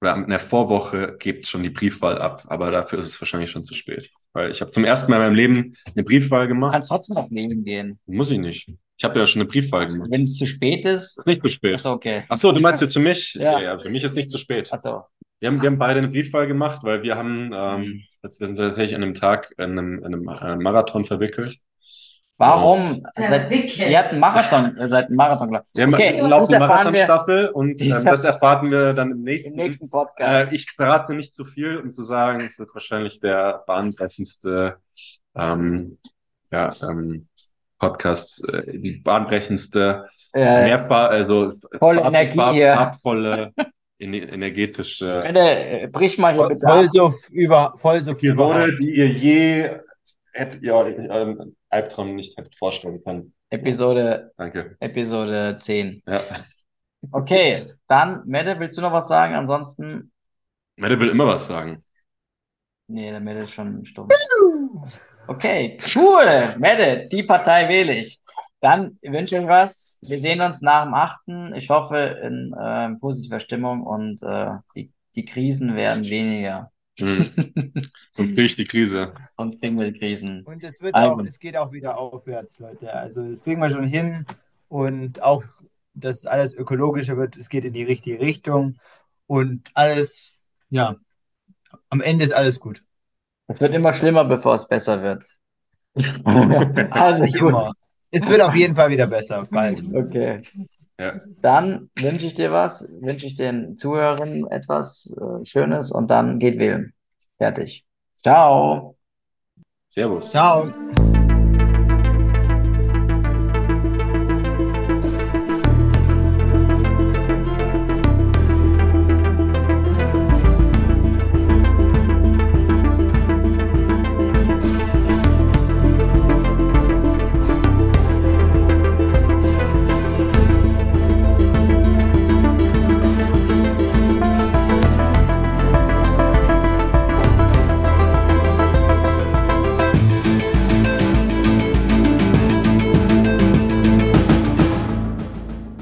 oder in der Vorwoche gebt schon die Briefwahl ab, aber dafür ist es wahrscheinlich schon zu spät. Weil ich habe zum ersten Mal in meinem Leben eine Briefwahl gemacht. Du kannst trotzdem noch wählen gehen. Muss ich nicht. Ich habe ja schon eine Briefwahl gemacht. Wenn es zu spät ist. Nicht zu spät. Achso, okay. Achso, du meinst jetzt für mich? Ja. ja, für mich ist nicht zu spät. Achso. Wir haben, wir haben beide eine Briefwahl gemacht, weil wir haben, ähm, mhm. jetzt sind tatsächlich an einem Tag in einem, in einem äh, Marathon verwickelt. Warum? Seit, ihr habt einen Marathon, ihr seid einen Marathon gelaufen. Wir haben okay, eine Marathonstaffel und ähm, das erfahren wir dann im nächsten, im nächsten Podcast. Äh, ich verrate nicht zu viel, um zu sagen, es wird wahrscheinlich der bahnbrechendste ähm, ja, ähm, Podcast, äh, die bahnbrechendste, ja, mehrfach, also volle Energie farb, farbvolle energetische. Bitte, brich mal hier bitte voll so über, voll so viel. Episode, die ihr je hättet, ja, euren Albtraum nicht hättet vorstellen können. Episode. Danke. Episode 10. Ja. Okay, dann, Mette, willst du noch was sagen? Ansonsten. Mette will immer was sagen. Nee, der Mette ist schon stumm. Okay, cool. Mette, die Partei wähle ich. Dann wünsche ich was. Wir sehen uns nach dem 8. Ich hoffe in äh, positiver Stimmung und äh, die, die Krisen werden weniger. Hm. Sonst kriege ich die Krise. Sonst kriegen wir die Krisen. Und es wird auch, es geht auch wieder aufwärts, Leute. Also das kriegen wir schon hin und auch, dass alles ökologischer wird, es geht in die richtige Richtung und alles, ja, am Ende ist alles gut. Es wird immer schlimmer, bevor es besser wird. also nicht immer. Es wird auf jeden Fall wieder besser, bald. Okay. Ja. Dann wünsche ich dir was, wünsche ich den Zuhörern etwas äh, Schönes und dann geht wählen. Fertig. Ciao. Servus. Ciao.